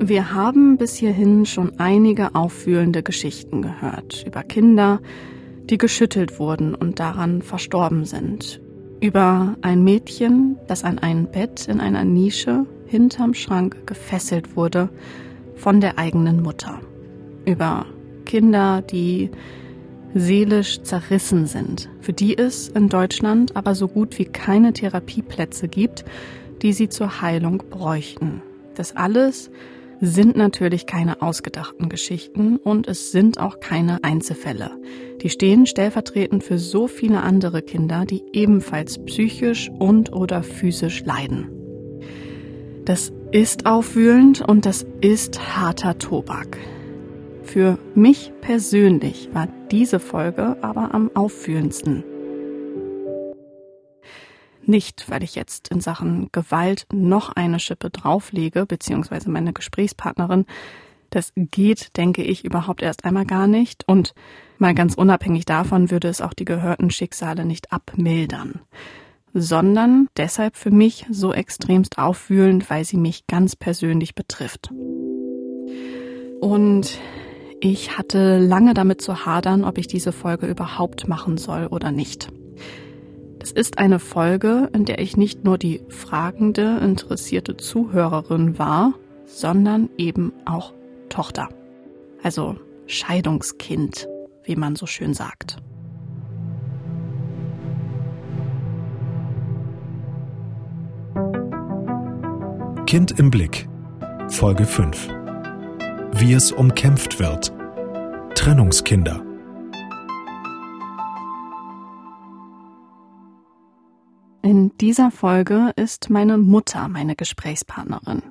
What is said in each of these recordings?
Wir haben bis hierhin schon einige auffühlende Geschichten gehört über Kinder, die geschüttelt wurden und daran verstorben sind. Über ein Mädchen, das an ein Bett in einer Nische hinterm Schrank gefesselt wurde von der eigenen Mutter. Über Kinder, die seelisch zerrissen sind, für die es in Deutschland aber so gut wie keine Therapieplätze gibt, die sie zur Heilung bräuchten. Das alles sind natürlich keine ausgedachten Geschichten und es sind auch keine Einzelfälle. Die stehen stellvertretend für so viele andere Kinder, die ebenfalls psychisch und oder physisch leiden. Das ist aufwühlend und das ist harter Tobak. Für mich persönlich war diese Folge aber am auffühlendsten. Nicht, weil ich jetzt in Sachen Gewalt noch eine Schippe drauflege, beziehungsweise meine Gesprächspartnerin. Das geht, denke ich, überhaupt erst einmal gar nicht. Und mal ganz unabhängig davon würde es auch die gehörten Schicksale nicht abmildern. Sondern deshalb für mich so extremst aufwühlend, weil sie mich ganz persönlich betrifft. Und ich hatte lange damit zu hadern, ob ich diese Folge überhaupt machen soll oder nicht. Es ist eine Folge, in der ich nicht nur die fragende, interessierte Zuhörerin war, sondern eben auch Tochter. Also Scheidungskind, wie man so schön sagt. Kind im Blick. Folge 5. Wie es umkämpft wird. Trennungskinder. In dieser Folge ist meine Mutter meine Gesprächspartnerin.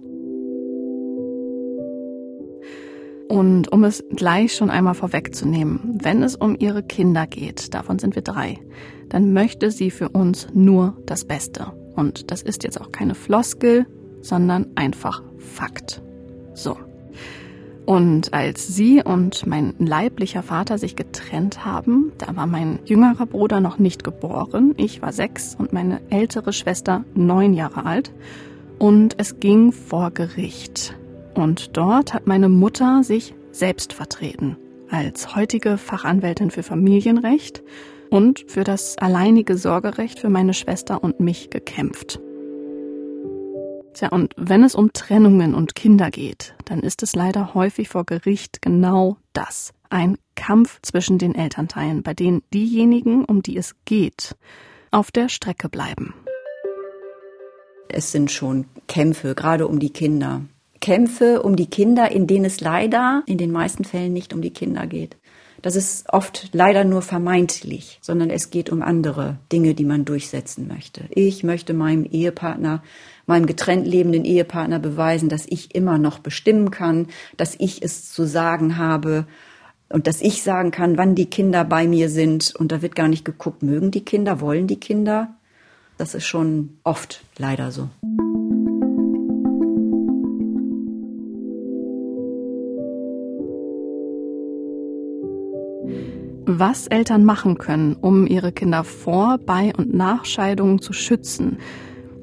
Und um es gleich schon einmal vorwegzunehmen, wenn es um ihre Kinder geht, davon sind wir drei, dann möchte sie für uns nur das Beste. Und das ist jetzt auch keine Floskel, sondern einfach Fakt. So. Und als sie und mein leiblicher Vater sich getrennt haben, da war mein jüngerer Bruder noch nicht geboren, ich war sechs und meine ältere Schwester neun Jahre alt. Und es ging vor Gericht. Und dort hat meine Mutter sich selbst vertreten, als heutige Fachanwältin für Familienrecht und für das alleinige Sorgerecht für meine Schwester und mich gekämpft. Tja, und wenn es um Trennungen und Kinder geht, dann ist es leider häufig vor Gericht genau das. Ein Kampf zwischen den Elternteilen, bei denen diejenigen, um die es geht, auf der Strecke bleiben. Es sind schon Kämpfe, gerade um die Kinder. Kämpfe um die Kinder, in denen es leider in den meisten Fällen nicht um die Kinder geht. Das ist oft leider nur vermeintlich, sondern es geht um andere Dinge, die man durchsetzen möchte. Ich möchte meinem Ehepartner meinem getrennt lebenden Ehepartner beweisen, dass ich immer noch bestimmen kann, dass ich es zu sagen habe und dass ich sagen kann, wann die Kinder bei mir sind. Und da wird gar nicht geguckt, mögen die Kinder, wollen die Kinder. Das ist schon oft leider so. Was Eltern machen können, um ihre Kinder vor, bei und nach Scheidungen zu schützen,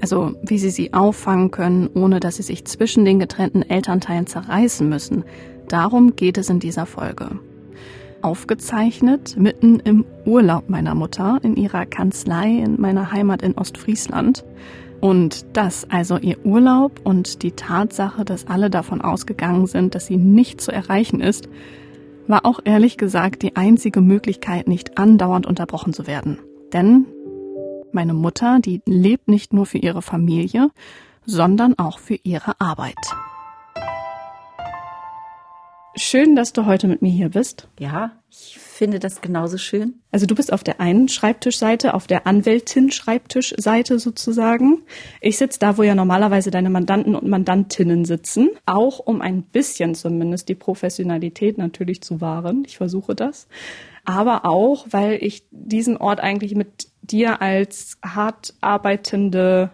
also wie sie sie auffangen können, ohne dass sie sich zwischen den getrennten Elternteilen zerreißen müssen. Darum geht es in dieser Folge. Aufgezeichnet mitten im Urlaub meiner Mutter in ihrer Kanzlei in meiner Heimat in Ostfriesland. Und das, also ihr Urlaub und die Tatsache, dass alle davon ausgegangen sind, dass sie nicht zu erreichen ist, war auch ehrlich gesagt die einzige Möglichkeit, nicht andauernd unterbrochen zu werden. Denn meine Mutter, die lebt nicht nur für ihre Familie, sondern auch für ihre Arbeit. Schön, dass du heute mit mir hier bist. Ja, ich finde das genauso schön. Also du bist auf der einen Schreibtischseite, auf der Anwältin-Schreibtischseite sozusagen. Ich sitze da, wo ja normalerweise deine Mandanten und Mandantinnen sitzen, auch um ein bisschen zumindest die Professionalität natürlich zu wahren. Ich versuche das. Aber auch, weil ich diesen Ort eigentlich mit dir als hart arbeitende,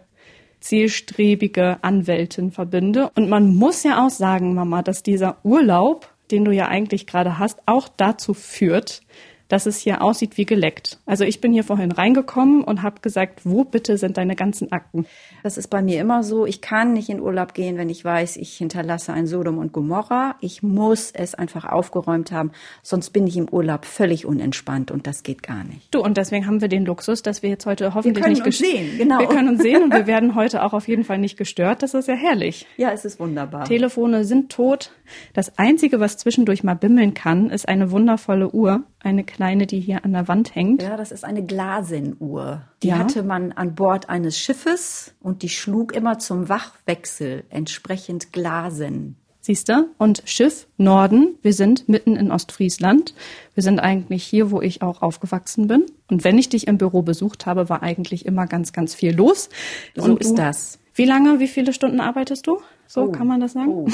zielstrebige Anwältin verbinde. Und man muss ja auch sagen, Mama, dass dieser Urlaub, den du ja eigentlich gerade hast, auch dazu führt, dass es hier aussieht wie geleckt. Also ich bin hier vorhin reingekommen und habe gesagt, wo bitte sind deine ganzen Akten? Das ist bei mir immer so. Ich kann nicht in Urlaub gehen, wenn ich weiß, ich hinterlasse ein Sodom und Gomorra. Ich muss es einfach aufgeräumt haben, sonst bin ich im Urlaub völlig unentspannt und das geht gar nicht. Du, und deswegen haben wir den Luxus, dass wir jetzt heute hoffentlich wir nicht uns sehen. Genau. Wir können uns sehen und wir werden heute auch auf jeden Fall nicht gestört. Das ist ja herrlich. Ja, es ist wunderbar. Telefone sind tot. Das Einzige, was zwischendurch mal bimmeln kann, ist eine wundervolle Uhr. Eine kleine, die hier an der Wand hängt. Ja, das ist eine Glasenuhr. Die Ja. hatte man an Bord eines Schiffes und die schlug immer zum Wachwechsel entsprechend Glasen. Siehst du? Und Schiff Norden. Wir sind mitten in Ostfriesland. Wir sind eigentlich hier, wo ich auch aufgewachsen bin. Und wenn ich dich im Büro besucht habe, war eigentlich immer ganz, ganz viel los. So Und ist du- das. Wie lange, wie viele Stunden arbeitest du? So Oh. kann man das sagen? Oh.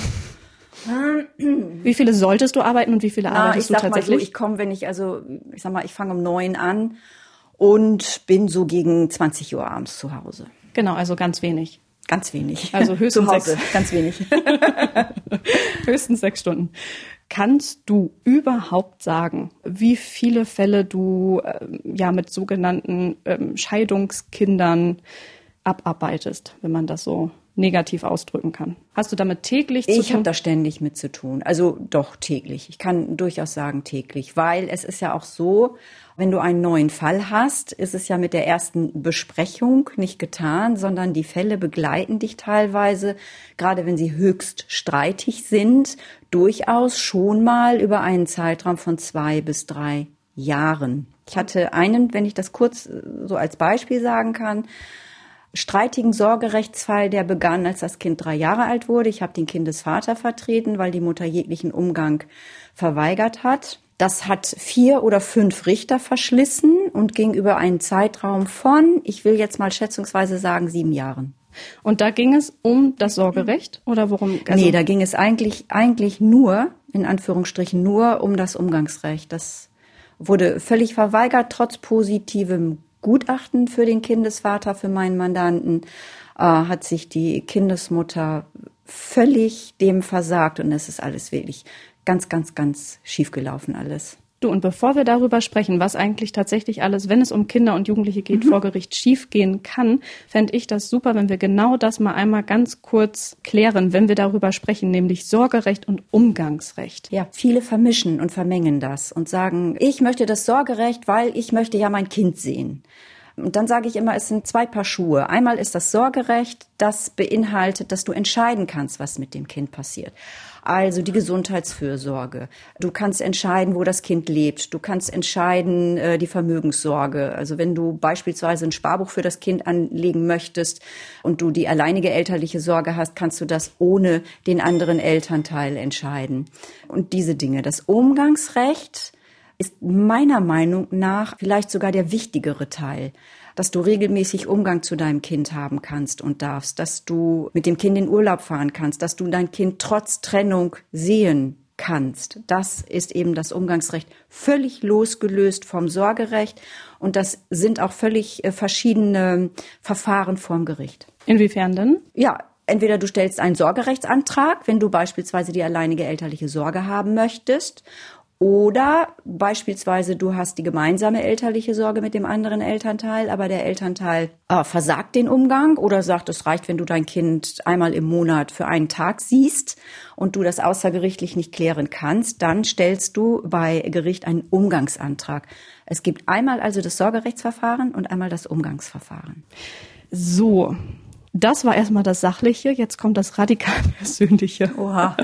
Wie viele solltest du arbeiten und wie viele Na, ich arbeitest du mal so, tatsächlich? ich komme, wenn ich also, ich sag mal, ich fange um neun an und bin so gegen 20 Uhr abends zu Hause. genau, also ganz wenig. Ganz wenig. Also höchstens sechs. ganz wenig. Höchstens sechs Stunden. Kannst du überhaupt sagen, wie viele Fälle du ähm, ja mit sogenannten ähm, Scheidungskindern abarbeitest, wenn man das so negativ ausdrücken kann? Hast du damit täglich zu Ich habe tun? da ständig mit zu tun. Also doch täglich. Ich kann durchaus sagen täglich, weil es ist ja auch so, wenn du einen neuen Fall hast, ist es ja mit der ersten Besprechung nicht getan, sondern die Fälle begleiten dich teilweise, gerade wenn sie höchst streitig sind, durchaus schon mal über einen Zeitraum von zwei bis drei Jahren. Ich hatte einen, wenn ich das kurz äh, so als Beispiel sagen kann, streitigen Sorgerechtsfall, der begann, als das Kind drei Jahre alt wurde. Ich habe den Kindesvater vertreten, weil die Mutter jeglichen Umgang verweigert hat. Das hat vier oder fünf Richter verschlissen und ging über einen Zeitraum von, ich will jetzt mal schätzungsweise sagen, sieben Jahren. Und da ging es um das Sorgerecht oder worum? Also, nee, da ging es eigentlich, eigentlich nur, in Anführungsstrichen nur, um das Umgangsrecht. Das wurde völlig verweigert, trotz positivem Gutachten für den Kindesvater, für meinen Mandanten, äh, hat sich die Kindesmutter völlig dem versagt und es ist alles wirklich ganz, ganz, ganz schief gelaufen alles. Du, und bevor wir darüber sprechen, was eigentlich tatsächlich alles, wenn es um Kinder und Jugendliche geht, Mhm. vor Gericht schiefgehen kann, fände ich das super, wenn wir genau das mal einmal ganz kurz klären, wenn wir darüber sprechen, nämlich Sorgerecht und Umgangsrecht. Ja, viele vermischen und vermengen das und sagen, ich möchte das Sorgerecht, weil ich möchte ja mein Kind sehen. Und dann sage ich immer, es sind zwei Paar Schuhe. Einmal ist das Sorgerecht, das beinhaltet, dass du entscheiden kannst, was mit dem Kind passiert. Also die Gesundheitsfürsorge. Du kannst entscheiden, wo das Kind lebt. Du kannst entscheiden, äh, die Vermögenssorge. Also wenn du beispielsweise ein Sparbuch für das Kind anlegen möchtest und du die alleinige elterliche Sorge hast, kannst du das ohne den anderen Elternteil entscheiden. Und diese Dinge. Das Umgangsrecht ist meiner Meinung nach vielleicht sogar der wichtigere Teil, dass du regelmäßig Umgang zu deinem Kind haben kannst und darfst, dass du mit dem Kind in Urlaub fahren kannst, dass du dein Kind trotz Trennung sehen kannst. Das ist eben das Umgangsrecht völlig losgelöst vom Sorgerecht und das sind auch völlig äh, verschiedene Verfahren vorm Gericht. Inwiefern denn? Ja, entweder du stellst einen Sorgerechtsantrag, wenn du beispielsweise die alleinige elterliche Sorge haben möchtest, oder beispielsweise du hast die gemeinsame elterliche Sorge mit dem anderen Elternteil, aber der Elternteil äh, versagt den Umgang oder sagt, es reicht, wenn du dein Kind einmal im Monat für einen Tag siehst und du das außergerichtlich nicht klären kannst, dann stellst du bei Gericht einen Umgangsantrag. Es gibt einmal also das Sorgerechtsverfahren und einmal das Umgangsverfahren. So. Das war erstmal das Sachliche, jetzt kommt das radikal Persönliche. Oha.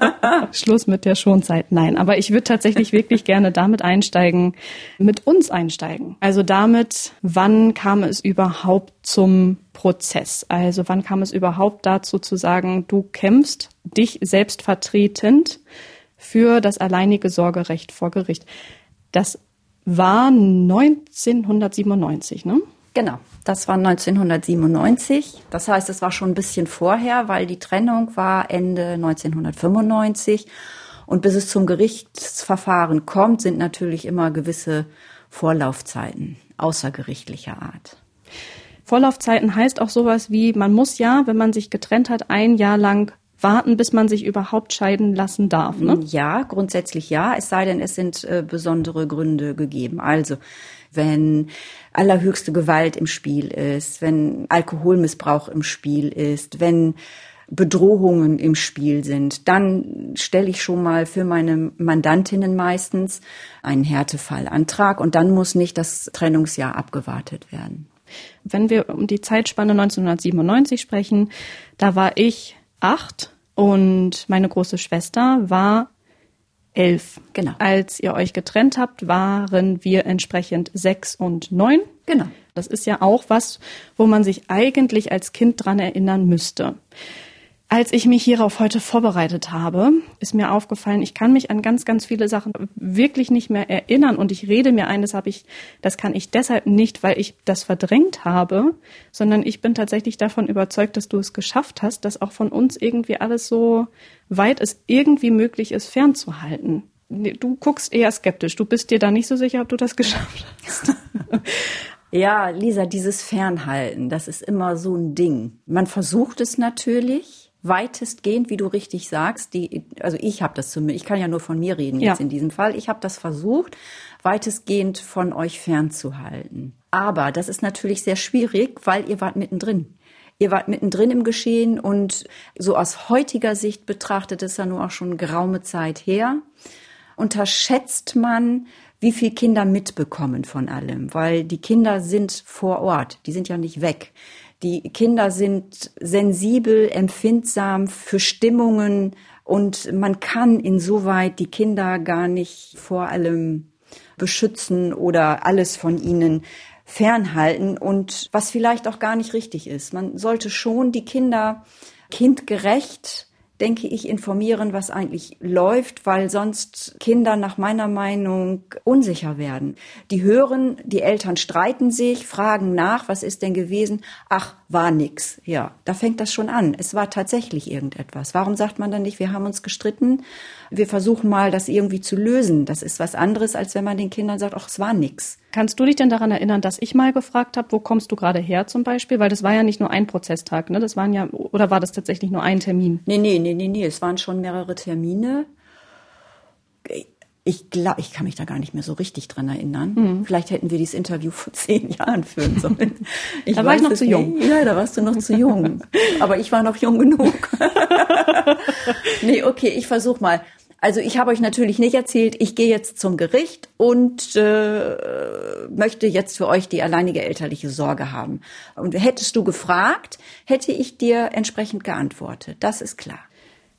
Schluss mit der Schonzeit. Nein, aber ich würde tatsächlich wirklich gerne damit einsteigen, mit uns einsteigen. Also damit, wann kam es überhaupt zum Prozess? Also wann kam es überhaupt dazu zu sagen, du kämpfst dich selbst vertretend für das alleinige Sorgerecht vor Gericht? Das war 1997, ne? Genau, das war 1997. Das heißt, es war schon ein bisschen vorher, weil die Trennung war Ende 1995. Und bis es zum Gerichtsverfahren kommt, sind natürlich immer gewisse Vorlaufzeiten außergerichtlicher Art. Vorlaufzeiten heißt auch sowas wie, man muss ja, wenn man sich getrennt hat, ein Jahr lang warten, bis man sich überhaupt scheiden lassen darf. Ne? Ja, grundsätzlich ja, es sei denn, es sind äh, besondere Gründe gegeben. Also wenn allerhöchste Gewalt im Spiel ist, wenn Alkoholmissbrauch im Spiel ist, wenn Bedrohungen im Spiel sind, dann stelle ich schon mal für meine Mandantinnen meistens einen Härtefallantrag und dann muss nicht das Trennungsjahr abgewartet werden. Wenn wir um die Zeitspanne 1997 sprechen, da war ich acht und meine große Schwester war elf. Genau. Als ihr euch getrennt habt, waren wir entsprechend sechs und neun. Genau. Das ist ja auch was, wo man sich eigentlich als Kind dran erinnern müsste. Als ich mich hierauf heute vorbereitet habe, ist mir aufgefallen, ich kann mich an ganz, ganz viele Sachen wirklich nicht mehr erinnern und ich rede mir ein, das habe ich, das kann ich deshalb nicht, weil ich das verdrängt habe, sondern ich bin tatsächlich davon überzeugt, dass du es geschafft hast, dass auch von uns irgendwie alles so weit es irgendwie möglich ist, fernzuhalten. Du guckst eher skeptisch. Du bist dir da nicht so sicher, ob du das geschafft hast. Ja, Lisa, dieses Fernhalten, das ist immer so ein Ding. Man versucht es natürlich, weitestgehend, wie du richtig sagst, die, also ich habe das zumindest, ich kann ja nur von mir reden jetzt ja. in diesem Fall, ich habe das versucht, weitestgehend von euch fernzuhalten. Aber das ist natürlich sehr schwierig, weil ihr wart mittendrin. Ihr wart mittendrin im Geschehen und so aus heutiger Sicht betrachtet ist ja nur auch schon geraume Zeit her. Unterschätzt man, wie viel Kinder mitbekommen von allem, weil die Kinder sind vor Ort, die sind ja nicht weg. Die Kinder sind sensibel, empfindsam für Stimmungen und man kann insoweit die Kinder gar nicht vor allem beschützen oder alles von ihnen fernhalten und was vielleicht auch gar nicht richtig ist. Man sollte schon die Kinder kindgerecht denke ich, informieren, was eigentlich läuft, weil sonst Kinder nach meiner Meinung unsicher werden. Die hören, die Eltern streiten sich, fragen nach, was ist denn gewesen? Ach, war nix. Ja, da fängt das schon an. Es war tatsächlich irgendetwas. Warum sagt man dann nicht, wir haben uns gestritten? Wir versuchen mal, das irgendwie zu lösen. Das ist was anderes, als wenn man den Kindern sagt, ach, es war nix. Kannst du dich denn daran erinnern, dass ich mal gefragt habe, wo kommst du gerade her zum Beispiel? Weil das war ja nicht nur ein Prozesstag, ne? Das waren ja, oder war das tatsächlich nur ein Termin? Nee, nee, nee, nee, nee. Es waren schon mehrere Termine. Ich glaube, ich kann mich da gar nicht mehr so richtig dran erinnern. Mhm. Vielleicht hätten wir dieses Interview vor zehn Jahren führen sollen. Ich da war ich noch zu jung. Nicht. Ja, da warst du noch zu jung. Aber ich war noch jung genug. nee, okay, ich versuche mal. Also ich habe euch natürlich nicht erzählt, ich gehe jetzt zum Gericht und äh, möchte jetzt für euch die alleinige elterliche Sorge haben. Und hättest du gefragt, hätte ich dir entsprechend geantwortet. Das ist klar.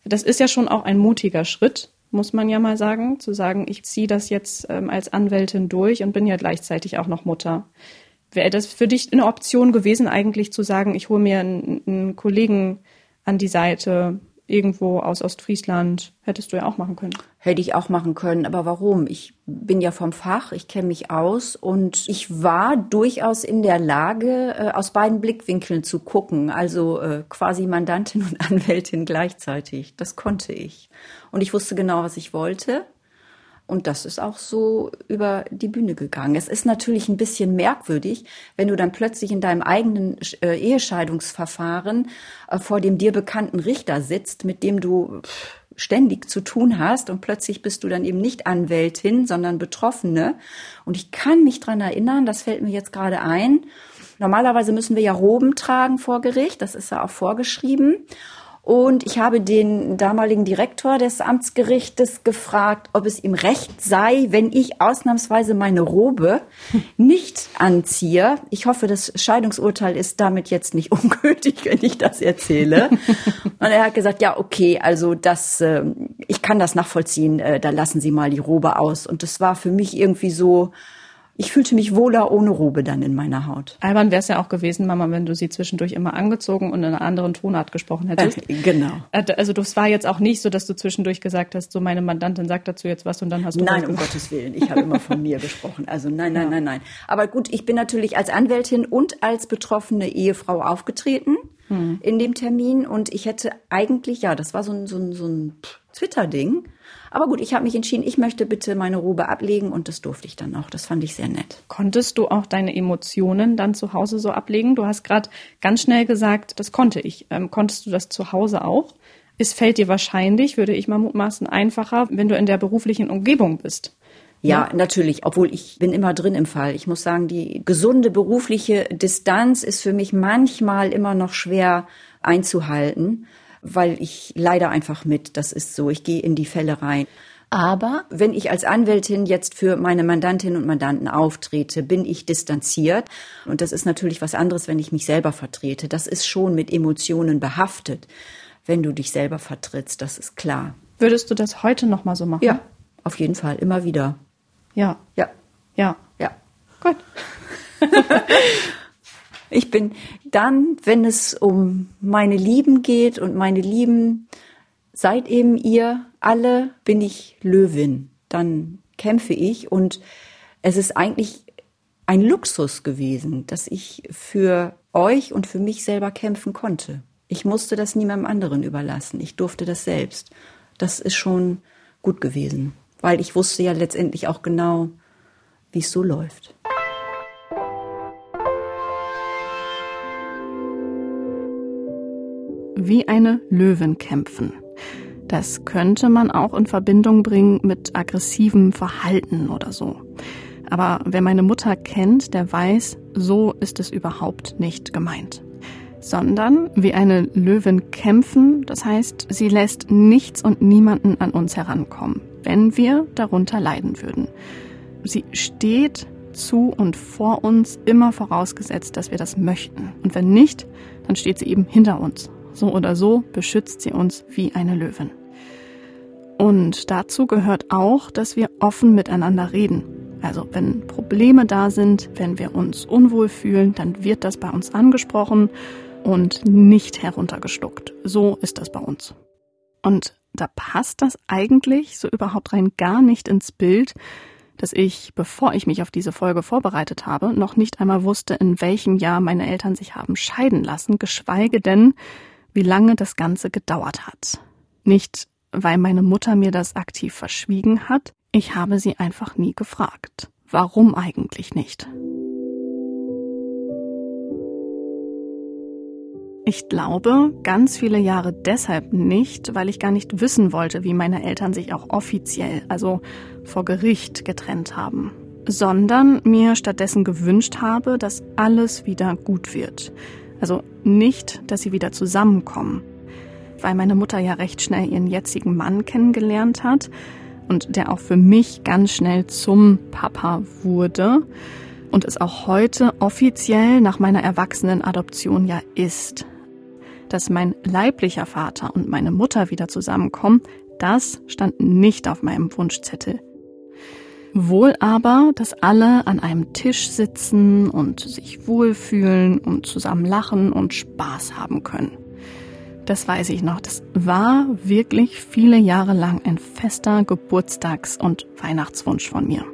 Das ist ja schon auch ein mutiger Schritt, muss man ja mal sagen, zu sagen, ich ziehe das jetzt ähm, als Anwältin durch und bin ja gleichzeitig auch noch Mutter. Wäre das für dich eine Option gewesen, eigentlich zu sagen, ich hole mir einen, einen Kollegen an die Seite, irgendwo aus Ostfriesland. Hättest du ja auch machen können. Hätte ich auch machen können, aber warum? Ich bin ja vom Fach, ich kenne mich aus und ich war durchaus in der Lage, äh, aus beiden Blickwinkeln zu gucken, also äh, quasi Mandantin und Anwältin gleichzeitig. Das konnte ich. Und ich wusste genau, was ich wollte. Und das ist auch so über die Bühne gegangen. Es ist natürlich ein bisschen merkwürdig, wenn du dann plötzlich in deinem eigenen äh, Ehescheidungsverfahren äh, vor dem dir bekannten Richter sitzt, mit dem du ständig zu tun hast und plötzlich bist du dann eben nicht Anwältin, sondern Betroffene. Und ich kann mich dran erinnern, das fällt mir jetzt gerade ein. Normalerweise müssen wir ja Roben tragen vor Gericht, das ist ja auch vorgeschrieben. Und ich habe den damaligen Direktor des Amtsgerichtes gefragt, ob es ihm recht sei, wenn ich ausnahmsweise meine Robe nicht anziehe. Ich hoffe, das Scheidungsurteil ist damit jetzt nicht ungültig, wenn ich das erzähle. Und er hat gesagt, ja, okay, also das, äh, ich kann das nachvollziehen, äh, da lassen Sie mal die Robe aus. Und das war für mich irgendwie so, ich fühlte mich wohler ohne Robe dann in meiner Haut. Albern wäre es ja auch gewesen, Mama, wenn du sie zwischendurch immer angezogen und in einer anderen Tonart gesprochen hättest. Äh, genau. Äh, also das war jetzt auch nicht so, dass du zwischendurch gesagt hast, so meine Mandantin sagt dazu jetzt was und dann hast du Nein, um Gottes Willen, ich habe immer von mir gesprochen. Also nein, nein, ja. nein, nein. Aber gut, ich bin natürlich als Anwältin und als betroffene Ehefrau aufgetreten hm. in dem Termin und ich hätte eigentlich, ja, das war so ein, so ein, so ein Twitter-Ding aber gut, ich habe mich entschieden, ich möchte bitte meine Robe ablegen und das durfte ich dann auch. Das fand ich sehr nett. Konntest du auch deine Emotionen dann zu Hause so ablegen? Du hast gerade ganz schnell gesagt, das konnte ich. Ähm, konntest du das zu Hause auch? es fällt dir wahrscheinlich, würde ich mal mutmaßen, einfacher, wenn du in der beruflichen Umgebung bist. Ja, ja, natürlich, obwohl ich bin immer drin im Fall. Ich muss sagen, die gesunde berufliche Distanz ist für mich manchmal immer noch schwer einzuhalten, weil ich leider einfach mit, das ist so, ich gehe in die Fälle rein. Aber wenn ich als Anwältin jetzt für meine Mandantinnen und Mandanten auftrete, bin ich distanziert. Und das ist natürlich was anderes, wenn ich mich selber vertrete. Das ist schon mit Emotionen behaftet, wenn du dich selber vertrittst, das ist klar. Würdest du das heute noch mal so machen? Ja, auf jeden Fall, immer wieder. Ja. Ja. Ja. Ja. Gut. ich bin dann, wenn es um meine Lieben geht und meine Lieben, seid eben ihr alle, bin ich Löwin. Dann kämpfe ich und es ist eigentlich ein Luxus gewesen, dass ich für euch und für mich selber kämpfen konnte. Ich musste das niemandem anderen überlassen. Ich durfte das selbst. Das ist schon gut gewesen, weil ich wusste ja letztendlich auch genau, wie es so läuft. Wie eine Löwin kämpfen. Das könnte man auch in Verbindung bringen mit aggressivem Verhalten oder so. Aber wer meine Mutter kennt, der weiß, so ist es überhaupt nicht gemeint sondern wie eine Löwin kämpfen, das heißt, sie lässt nichts und niemanden an uns herankommen, wenn wir darunter leiden würden. Sie steht zu und vor uns, immer vorausgesetzt, dass wir das möchten. Und wenn nicht, dann steht sie eben hinter uns. So oder so beschützt sie uns wie eine Löwin. Und dazu gehört auch, dass wir offen miteinander reden. Also wenn Probleme da sind, wenn wir uns unwohl fühlen, dann wird das bei uns angesprochen und nicht heruntergestuckt. So ist das bei uns. Und da passt das eigentlich so überhaupt rein gar nicht ins Bild, dass ich, bevor ich mich auf diese Folge vorbereitet habe, noch nicht einmal wusste, in welchem Jahr meine Eltern sich haben scheiden lassen, geschweige denn, wie lange das Ganze gedauert hat. Nicht, weil meine Mutter mir das aktiv verschwiegen hat, ich habe sie einfach nie gefragt. Warum eigentlich nicht? Ich glaube, ganz viele Jahre deshalb nicht, weil ich gar nicht wissen wollte, wie meine Eltern sich auch offiziell, also vor Gericht, getrennt haben, sondern mir stattdessen gewünscht habe, dass alles wieder gut wird. Also nicht, dass sie wieder zusammenkommen. Weil meine Mutter ja recht schnell ihren jetzigen Mann kennengelernt hat und der auch für mich ganz schnell zum Papa wurde und es auch heute offiziell nach meiner erwachsenen Adoption ja ist dass mein leiblicher Vater und meine Mutter wieder zusammenkommen, das stand nicht auf meinem Wunschzettel. Wohl aber, dass alle an einem Tisch sitzen und sich wohlfühlen und zusammen lachen und Spaß haben können. Das weiß ich noch. Das war wirklich viele Jahre lang ein fester Geburtstags- und Weihnachtswunsch von mir.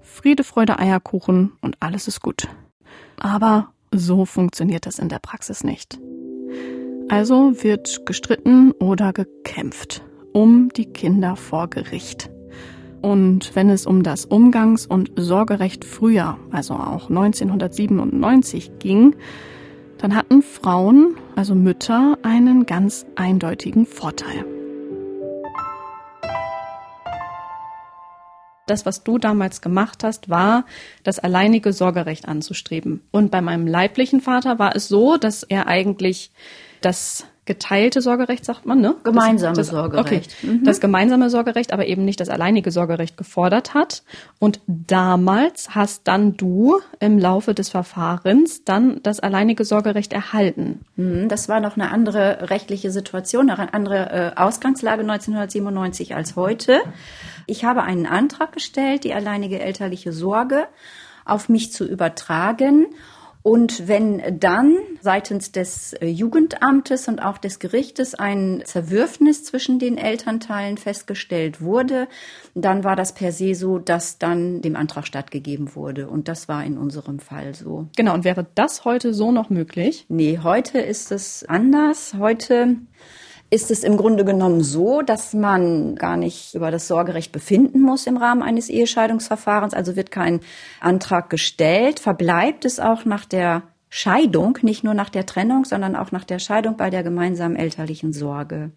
Friede, Freude, Eierkuchen und alles ist gut. Aber so funktioniert das in der Praxis nicht. Also wird gestritten oder gekämpft um die Kinder vor Gericht. Und wenn es um das Umgangs- und Sorgerecht früher, also auch 1997 ging, dann hatten Frauen, also Mütter, einen ganz eindeutigen Vorteil. das, was du damals gemacht hast, war, das alleinige Sorgerecht anzustreben. Und bei meinem leiblichen Vater war es so, dass er eigentlich das geteilte Sorgerecht, sagt man, ne? Gemeinsame das, das, Sorgerecht. Okay, mhm. das gemeinsame Sorgerecht, aber eben nicht das alleinige Sorgerecht gefordert hat. Und damals hast dann du im Laufe des Verfahrens dann das alleinige Sorgerecht erhalten. Mhm, das war noch eine andere rechtliche Situation, eine andere äh, Ausgangslage 1997 als heute. Ich habe einen Antrag gestellt, die alleinige elterliche Sorge auf mich zu übertragen und wenn dann seitens des äh, Jugendamtes und auch des Gerichtes ein Zerwürfnis zwischen den Elternteilen festgestellt wurde, dann war das per se so, dass dann dem Antrag stattgegeben wurde. Und das war in unserem Fall so. Genau. Und wäre das heute so noch möglich? Nee, heute ist es anders. Heute ist es im Grunde genommen so, dass man gar nicht über das Sorgerecht befinden muss im Rahmen eines Ehescheidungsverfahrens. Also wird kein Antrag gestellt, verbleibt es auch nach der Scheidung, nicht nur nach der Trennung, sondern auch nach der Scheidung bei der gemeinsamen elterlichen Sorge.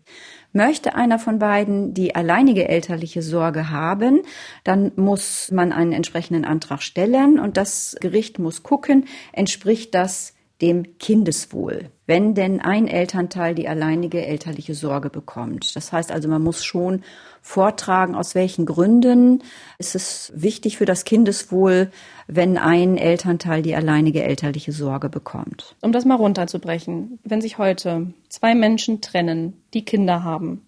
Möchte einer von beiden die alleinige elterliche Sorge haben, dann muss man einen entsprechenden Antrag stellen und das Gericht muss gucken, entspricht das dem Kindeswohl, wenn denn ein Elternteil die alleinige elterliche Sorge bekommt. Das heißt also, man muss schon vortragen, aus welchen Gründen ist es wichtig für das Kindeswohl, wenn ein Elternteil die alleinige elterliche Sorge bekommt. Um das mal runterzubrechen, wenn sich heute zwei Menschen trennen, die Kinder haben,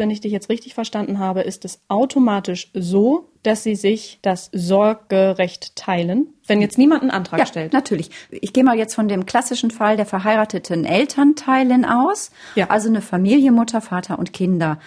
wenn ich dich jetzt richtig verstanden habe, ist es automatisch so, dass sie sich das Sorgerecht teilen, wenn jetzt niemand einen Antrag ja, stellt. Natürlich. Ich gehe mal jetzt von dem klassischen Fall der verheirateten Elternteilen aus. Ja. Also eine Familie, Mutter, Vater und Kinder.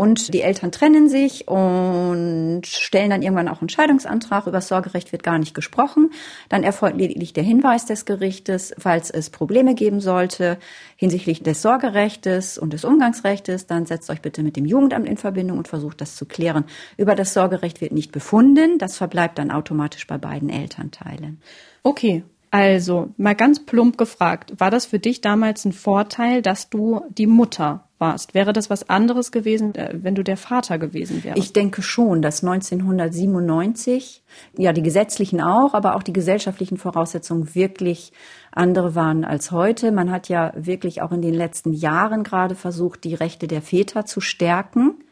Und die Eltern trennen sich und stellen dann irgendwann auch einen Scheidungsantrag. Über das Sorgerecht wird gar nicht gesprochen. Dann erfolgt lediglich der Hinweis des Gerichtes, falls es Probleme geben sollte hinsichtlich des Sorgerechtes und des Umgangsrechtes, dann setzt euch bitte mit dem Jugendamt in Verbindung und versucht das zu klären. Über das Sorgerecht wird nicht befunden. Das verbleibt dann automatisch bei beiden Elternteilen. Okay. Also, mal ganz plump gefragt, war das für dich damals ein Vorteil, dass du die Mutter warst. Wäre das was anderes gewesen, äh, wenn du der Vater gewesen wärst? Ich denke schon, dass 1997, ja, die gesetzlichen auch, aber auch die gesellschaftlichen Voraussetzungen wirklich andere waren als heute. Man hat ja wirklich auch in den letzten Jahren gerade versucht, die Rechte der Väter zu stärken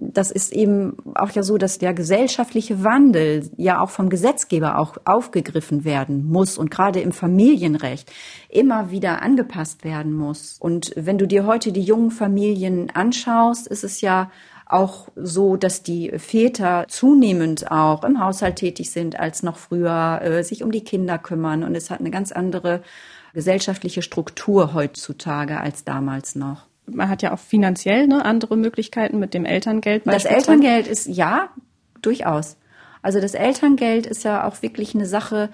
das ist eben auch ja so, dass der gesellschaftliche Wandel ja auch vom Gesetzgeber auch aufgegriffen werden muss und gerade im Familienrecht immer wieder angepasst werden muss. Und wenn du dir heute die jungen Familien anschaust, ist es ja auch so, dass die Väter zunehmend auch im Haushalt tätig sind als noch früher, äh, sich um die Kinder kümmern und es hat eine ganz andere gesellschaftliche Struktur heutzutage als damals noch man hat ja auch finanziell ne, andere Möglichkeiten mit dem Elterngeld. Das Elterngeld ist ja durchaus. Also das Elterngeld ist ja auch wirklich eine Sache,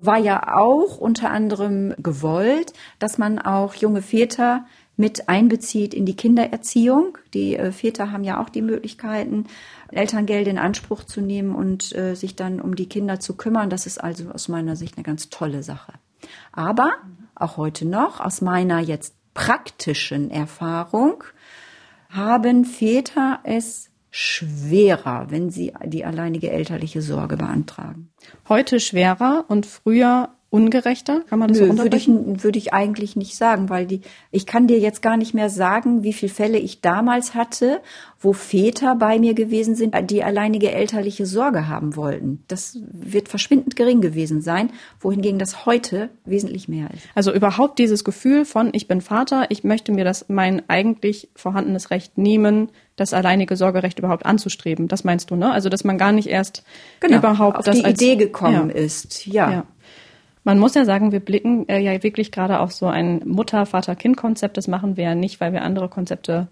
war ja auch unter anderem gewollt, dass man auch junge Väter mit einbezieht in die Kindererziehung. Die äh, Väter haben ja auch die Möglichkeiten, Elterngeld in Anspruch zu nehmen und äh, sich dann um die Kinder zu kümmern. Das ist also aus meiner Sicht eine ganz tolle Sache. Aber auch heute noch, aus meiner jetzt praktischen Erfahrung haben Väter es schwerer, wenn sie die alleinige elterliche Sorge beantragen. Heute schwerer und früher ungerechter? Kann man das Nö, so würde ich, würde ich eigentlich nicht sagen, weil die, ich kann dir jetzt gar nicht mehr sagen, wie viele Fälle ich damals hatte, wo Väter bei mir gewesen sind, die alleinige elterliche Sorge haben wollten. Das wird verschwindend gering gewesen sein, wohingegen das heute wesentlich mehr ist. Also überhaupt dieses Gefühl von, ich bin Vater, ich möchte mir das mein eigentlich vorhandenes Recht nehmen, das alleinige Sorgerecht überhaupt anzustreben. Das meinst du, ne? Also dass man gar nicht erst genau, überhaupt auf die Idee gekommen ja. ist. Ja. ja. Man muss ja sagen, wir blicken äh, ja wirklich gerade auf so ein Mutter-Vater-Kind-Konzept. Das machen wir ja nicht, weil wir andere Konzepte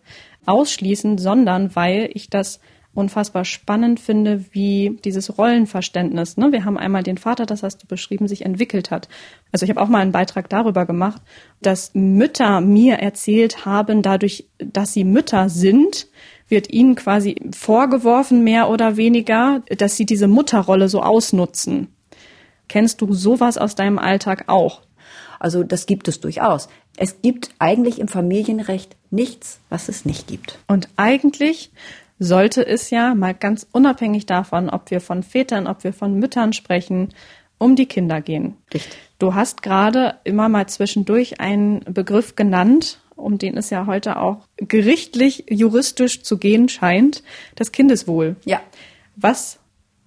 ausschließen, sondern weil ich das unfassbar spannend finde, wie dieses Rollenverständnis, ne? wir haben einmal den Vater, das hast du beschrieben, sich entwickelt hat. Also ich habe auch mal einen Beitrag darüber gemacht, dass Mütter mir erzählt haben, dadurch, dass sie Mütter sind, wird ihnen quasi vorgeworfen, mehr oder weniger, dass sie diese Mutterrolle so ausnutzen. Kennst du sowas aus deinem Alltag auch? Also das gibt es durchaus. Es gibt eigentlich im Familienrecht nichts, was es nicht gibt. Und eigentlich sollte es ja mal ganz unabhängig davon, ob wir von Vätern, ob wir von Müttern sprechen, um die Kinder gehen. Richtig. Du hast gerade immer mal zwischendurch einen Begriff genannt, um den es ja heute auch gerichtlich, juristisch zu gehen scheint, das Kindeswohl. Ja. Was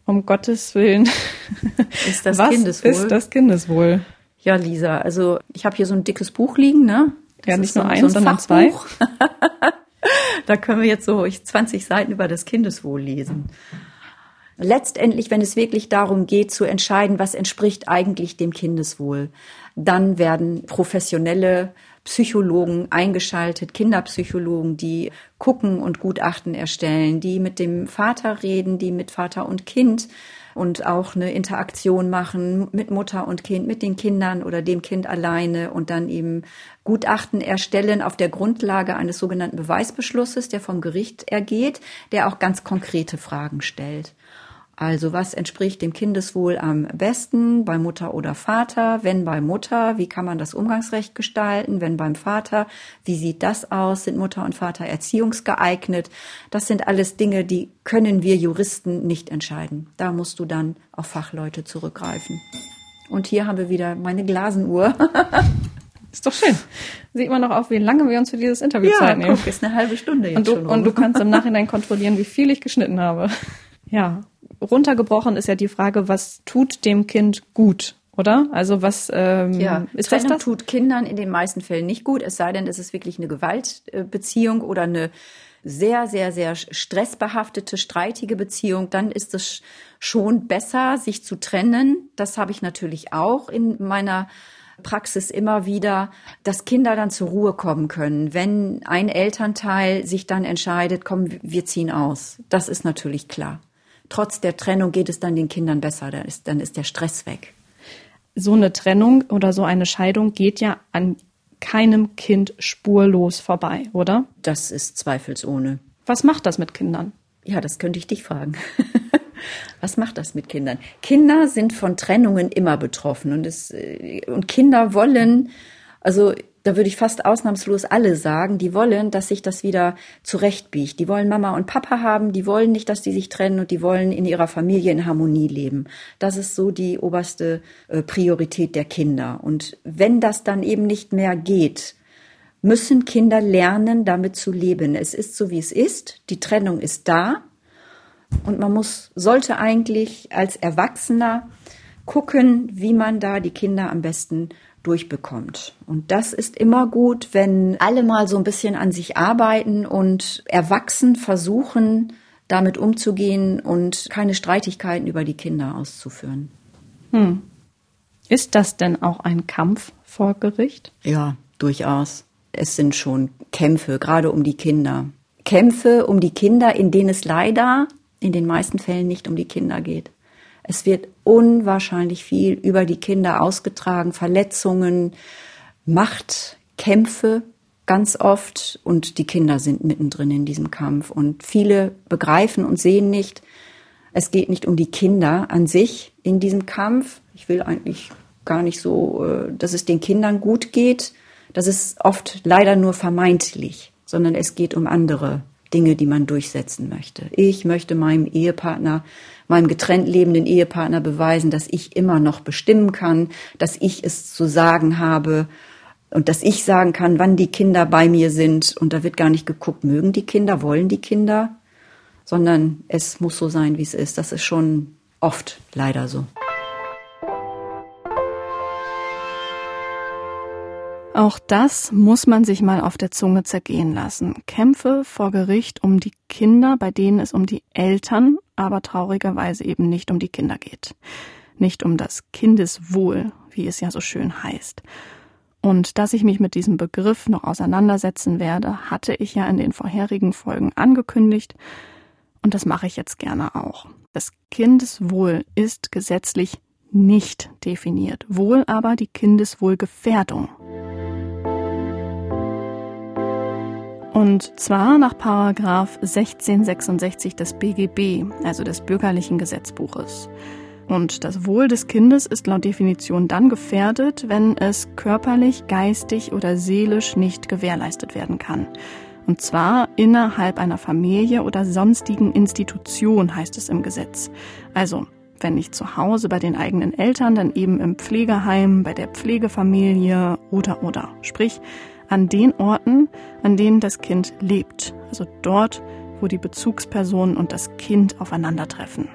um Gottes Willen ist das Was Kindeswohl? ist das Kindeswohl? Ja, Lisa, also ich habe hier so ein dickes Buch liegen, ne? Das ja, nicht nur so, eins, so ein sondern zwei. da können wir jetzt so 20 Seiten über das Kindeswohl lesen. Letztendlich, wenn es wirklich darum geht zu entscheiden, was entspricht eigentlich dem Kindeswohl, dann werden professionelle Psychologen eingeschaltet, Kinderpsychologen, die gucken und Gutachten erstellen, die mit dem Vater reden, die mit Vater und Kind und auch eine Interaktion machen mit Mutter und Kind, mit den Kindern oder dem Kind alleine und dann eben Gutachten erstellen auf der Grundlage eines sogenannten Beweisbeschlusses, der vom Gericht ergeht, der auch ganz konkrete Fragen stellt. Also was entspricht dem Kindeswohl am besten bei Mutter oder Vater? Wenn bei Mutter, wie kann man das Umgangsrecht gestalten? Wenn beim Vater, wie sieht das aus? Sind Mutter und Vater erziehungsgeeignet? Das sind alles Dinge, die können wir Juristen nicht entscheiden. Da musst du dann auf Fachleute zurückgreifen. Und hier haben wir wieder meine Glasenuhr. Ist doch schön. Sieht man doch auch, wie lange wir uns für dieses Interview ja, Zeit nehmen. Guck, ist eine halbe Stunde jetzt und du, schon. Und du kannst im Nachhinein kontrollieren, wie viel ich geschnitten habe. Ja, runtergebrochen ist ja die Frage, was tut dem Kind gut? Oder? Also was ähm, ja, ist Trennung das, das? tut Kindern in den meisten Fällen nicht gut, es sei denn, es ist wirklich eine Gewaltbeziehung oder eine sehr, sehr, sehr stressbehaftete, streitige Beziehung, dann ist es schon besser, sich zu trennen. Das habe ich natürlich auch in meiner Praxis immer wieder, dass Kinder dann zur Ruhe kommen können, wenn ein Elternteil sich dann entscheidet, komm, wir ziehen aus. Das ist natürlich klar trotz der Trennung geht es dann den Kindern besser, dann ist, dann ist der Stress weg. So eine Trennung oder so eine Scheidung geht ja an keinem Kind spurlos vorbei, oder? Das ist zweifelsohne. Was macht das mit Kindern? Ja, das könnte ich dich fragen. Was macht das mit Kindern? Kinder sind von Trennungen immer betroffen und es, äh, und Kinder wollen, also da würde ich fast ausnahmslos alle sagen, die wollen, dass sich das wieder zurechtbiegt. Die wollen Mama und Papa haben, die wollen nicht, dass die sich trennen und die wollen in ihrer Familie in Harmonie leben. Das ist so die oberste äh, Priorität der Kinder. Und wenn das dann eben nicht mehr geht, müssen Kinder lernen, damit zu leben. Es ist so, wie es ist. Die Trennung ist da. Und man muss, sollte eigentlich als Erwachsener gucken, wie man da die Kinder am besten durchbekommt. Und das ist immer gut, wenn alle mal so ein bisschen an sich arbeiten und erwachsen versuchen, damit umzugehen und keine Streitigkeiten über die Kinder auszuführen. Hm. Ist das denn auch ein Kampf vor Gericht? Ja, durchaus. Es sind schon Kämpfe, gerade um die Kinder. Kämpfe um die Kinder, in denen es leider in den meisten Fällen nicht um die Kinder geht. Es wird unwahrscheinlich viel über die Kinder ausgetragen, Verletzungen, Machtkämpfe ganz oft und die Kinder sind mittendrin in diesem Kampf und viele begreifen und sehen nicht, es geht nicht um die Kinder an sich in diesem Kampf. Ich will eigentlich gar nicht so, äh, dass es den Kindern gut geht. Das ist oft leider nur vermeintlich, sondern es geht um andere Dinge, die man durchsetzen möchte. Ich möchte meinem Ehepartner, meinem getrennt lebenden Ehepartner beweisen, dass ich immer noch bestimmen kann, dass ich es zu sagen habe und dass ich sagen kann, wann die Kinder bei mir sind. Und da wird gar nicht geguckt, mögen die Kinder, wollen die Kinder, sondern es muss so sein, wie es ist. Das ist schon oft leider so. Auch das muss man sich mal auf der Zunge zergehen lassen. Kämpfe vor Gericht um die Kinder, bei denen es um die Eltern, aber traurigerweise eben nicht um die Kinder geht. Nicht um das Kindeswohl, wie es ja so schön heißt. Und dass ich mich mit diesem Begriff noch auseinandersetzen werde, hatte ich ja in den vorherigen Folgen angekündigt. Und das mache ich jetzt gerne auch. Das Kindeswohl ist gesetzlich nicht definiert, wohl aber die Kindeswohlgefährdung. Und zwar nach Paragraph 1666 des BGB, also des bürgerlichen Gesetzbuches. Und das Wohl des Kindes ist laut Definition dann gefährdet, wenn es körperlich, geistig oder seelisch nicht gewährleistet werden kann. Und zwar innerhalb einer Familie oder sonstigen Institution heißt es im Gesetz. Also, wenn nicht zu Hause bei den eigenen Eltern, dann eben im Pflegeheim, bei der Pflegefamilie oder oder. Sprich, an den Orten, an denen das Kind lebt, also dort, wo die Bezugsperson und das Kind aufeinandertreffen.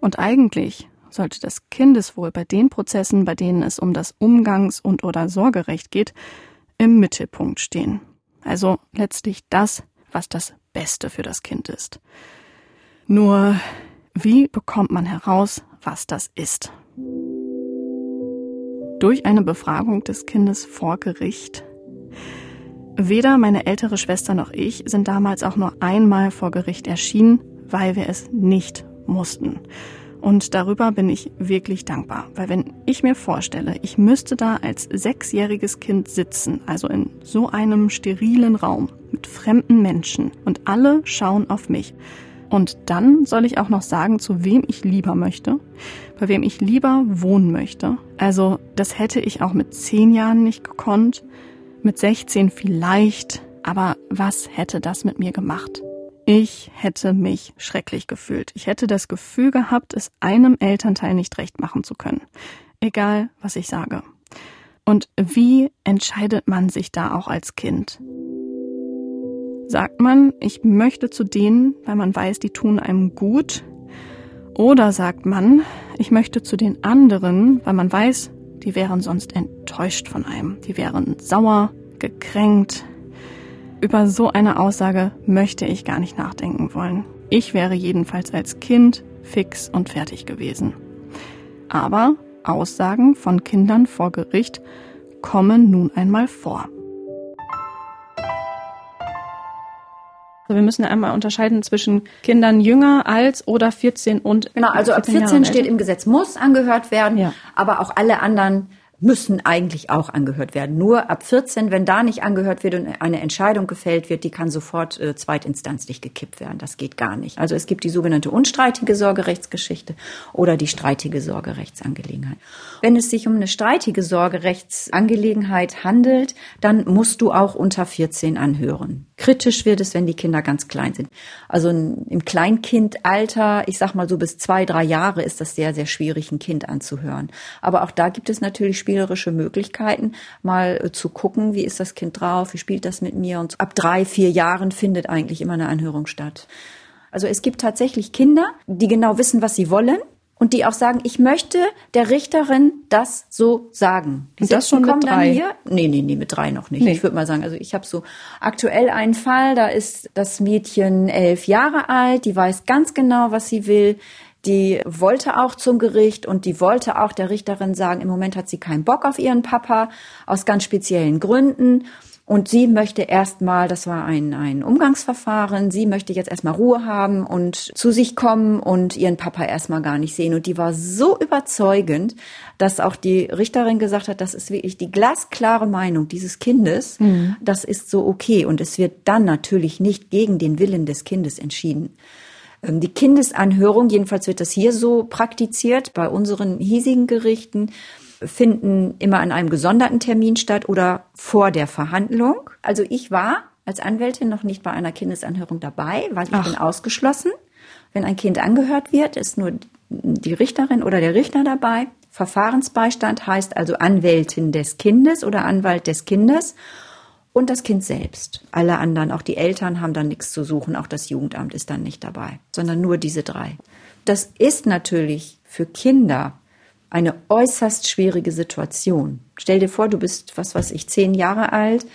Und eigentlich sollte das Kindeswohl bei den Prozessen, bei denen es um das Umgangs- und oder Sorgerecht geht, im Mittelpunkt stehen. Also letztlich das, was das Beste für das Kind ist. Nur, wie bekommt man heraus, was das ist? Durch eine Befragung des Kindes vor Gericht. Weder meine ältere Schwester noch ich sind damals auch nur einmal vor Gericht erschienen, weil wir es nicht mussten. Und darüber bin ich wirklich dankbar, weil wenn ich mir vorstelle, ich müsste da als sechsjähriges Kind sitzen, also in so einem sterilen Raum mit fremden Menschen und alle schauen auf mich, Und dann soll ich auch noch sagen, zu wem ich lieber möchte, bei wem ich lieber wohnen möchte. Also das hätte ich auch mit zehn Jahren nicht gekonnt, mit 16 vielleicht, aber was hätte das mit mir gemacht? Ich hätte mich schrecklich gefühlt. Ich hätte das Gefühl gehabt, es einem Elternteil nicht recht machen zu können. Egal, was ich sage. Und wie entscheidet man sich da auch als Kind? Sagt man, ich möchte zu denen, weil man weiß, die tun einem gut? Oder sagt man, ich möchte zu den anderen, weil man weiß, die wären sonst enttäuscht von einem, die wären sauer, gekränkt. Über so eine Aussage möchte ich gar nicht nachdenken wollen. Ich wäre jedenfalls als Kind fix und fertig gewesen. Aber Aussagen von Kindern vor Gericht kommen nun einmal vor. Wir müssen einmal unterscheiden zwischen Kindern jünger als oder 14 und Genau, also ab 14 steht im Gesetz muss angehört werden, ja. aber auch alle anderen müssen eigentlich auch angehört werden. Nur ab 14, wenn da nicht angehört wird und eine Entscheidung gefällt wird, die kann sofort äh, zweitinstanzlich gekippt werden. Das geht gar nicht. Also es gibt die sogenannte unstreitige Sorgerechtsgeschichte oder die streitige Sorgerechtsangelegenheit. Wenn es sich um eine streitige Sorgerechtsangelegenheit handelt, dann musst du auch unter 14 anhören. Kritisch wird es, wenn die Kinder ganz klein sind. Also im Kleinkindalter, ich sag mal so bis zwei, drei Jahre ist das sehr, sehr schwierig, ein Kind anzuhören. Aber auch da gibt es natürlich spielerische Möglichkeiten, mal äh, zu gucken, wie ist das Kind drauf, wie spielt das mit mir. Und ab drei, vier Jahren findet eigentlich immer eine Anhörung statt. Also es gibt tatsächlich Kinder, die genau wissen, was sie wollen und die auch sagen, ich möchte der Richterin das so sagen. Die Und das schon mit drei? hier. Nee, nee, nee, mit drei noch nicht. Nee. Ich würde mal sagen, also ich habe so aktuell einen Fall, da ist das Mädchen elf Jahre alt, die weiß ganz genau, was sie will. Die wollte auch zum Gericht und die wollte auch der Richterin sagen, im Moment hat sie keinen Bock auf ihren Papa aus ganz speziellen Gründen. Und sie möchte erstmal, das war ein, ein Umgangsverfahren, sie möchte jetzt erstmal Ruhe haben und zu sich kommen und ihren Papa erstmal gar nicht sehen. Und die war so überzeugend, dass auch die Richterin gesagt hat, das ist wirklich die glasklare Meinung dieses Kindes. Das ist so okay. Und es wird dann natürlich nicht gegen den Willen des Kindes entschieden. Ähm, Die Kindesanhörung, jedenfalls wird das hier so praktiziert, bei unseren hiesigen Gerichten, finden immer an einem gesonderten Termin statt oder vor der Verhandlung. Also ich war als Anwältin noch nicht bei einer Kindesanhörung dabei, weil ich Ach. bin ausgeschlossen. Wenn ein Kind angehört wird, ist nur die Richterin oder der Richter dabei. Verfahrensbeistand heißt also Anwältin des Kindes oder Anwalt des Kindes und das Kind selbst. Alle anderen, auch die Eltern, haben dann nichts zu suchen, auch das Jugendamt ist dann nicht dabei, sondern nur diese drei. Das ist natürlich für Kinder eine äußerst schwierige Situation. Stell dir vor, du bist, was weiß ich, zehn Jahre alt,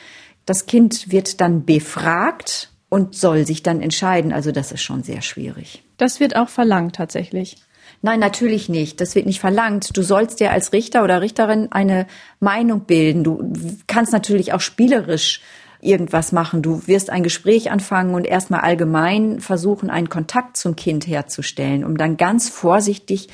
das Kind wird dann befragt und soll sich dann entscheiden. Also das ist schon sehr schwierig. Das wird auch verlangt tatsächlich. Nein, natürlich nicht. Das wird nicht verlangt. Du sollst dir als Richter oder Richterin eine Meinung bilden. Du kannst natürlich auch spielerisch irgendwas machen. Du wirst ein Gespräch anfangen und erstmal allgemein versuchen, einen Kontakt zum Kind herzustellen, um dann ganz vorsichtig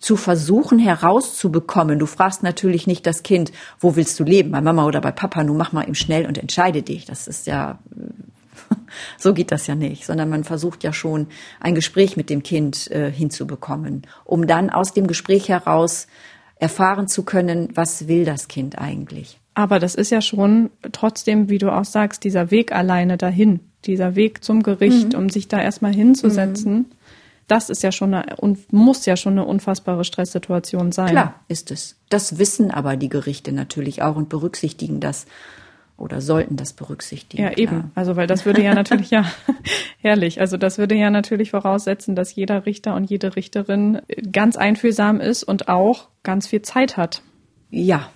zu versuchen herauszubekommen. Du fragst natürlich nicht das Kind, wo willst du leben, bei Mama oder bei Papa, nun mach mal eben schnell und entscheide dich. Das ist ja so geht das ja nicht, sondern man versucht ja schon ein Gespräch mit dem Kind äh, hinzubekommen, um dann aus dem Gespräch heraus erfahren zu können, was will das Kind eigentlich. Aber das ist ja schon trotzdem, wie du auch sagst, dieser Weg alleine dahin, dieser Weg zum Gericht, um sich da erstmal hinzusetzen. Das ist ja schon eine, und muss ja schon eine unfassbare Stresssituation sein. Klar ist es. Das wissen aber die Gerichte natürlich auch und berücksichtigen das oder sollten das berücksichtigen. Ja, klar. eben. Also, weil das würde ja natürlich, ja, herrlich. Also, das würde ja natürlich voraussetzen, dass jeder Richter und jede Richterin ganz einfühlsam ist und auch ganz viel Zeit hat. Ja,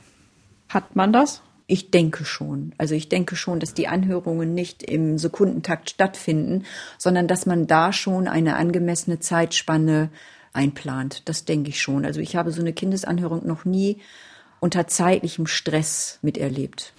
Hat man das? Ich denke schon. Also ich denke schon, dass die Anhörungen nicht im Sekundentakt stattfinden, sondern dass man da schon eine angemessene Zeitspanne einplant. Das denke ich schon. Also ich habe so eine Kindesanhörung noch nie unter zeitlichem Stress miterlebt.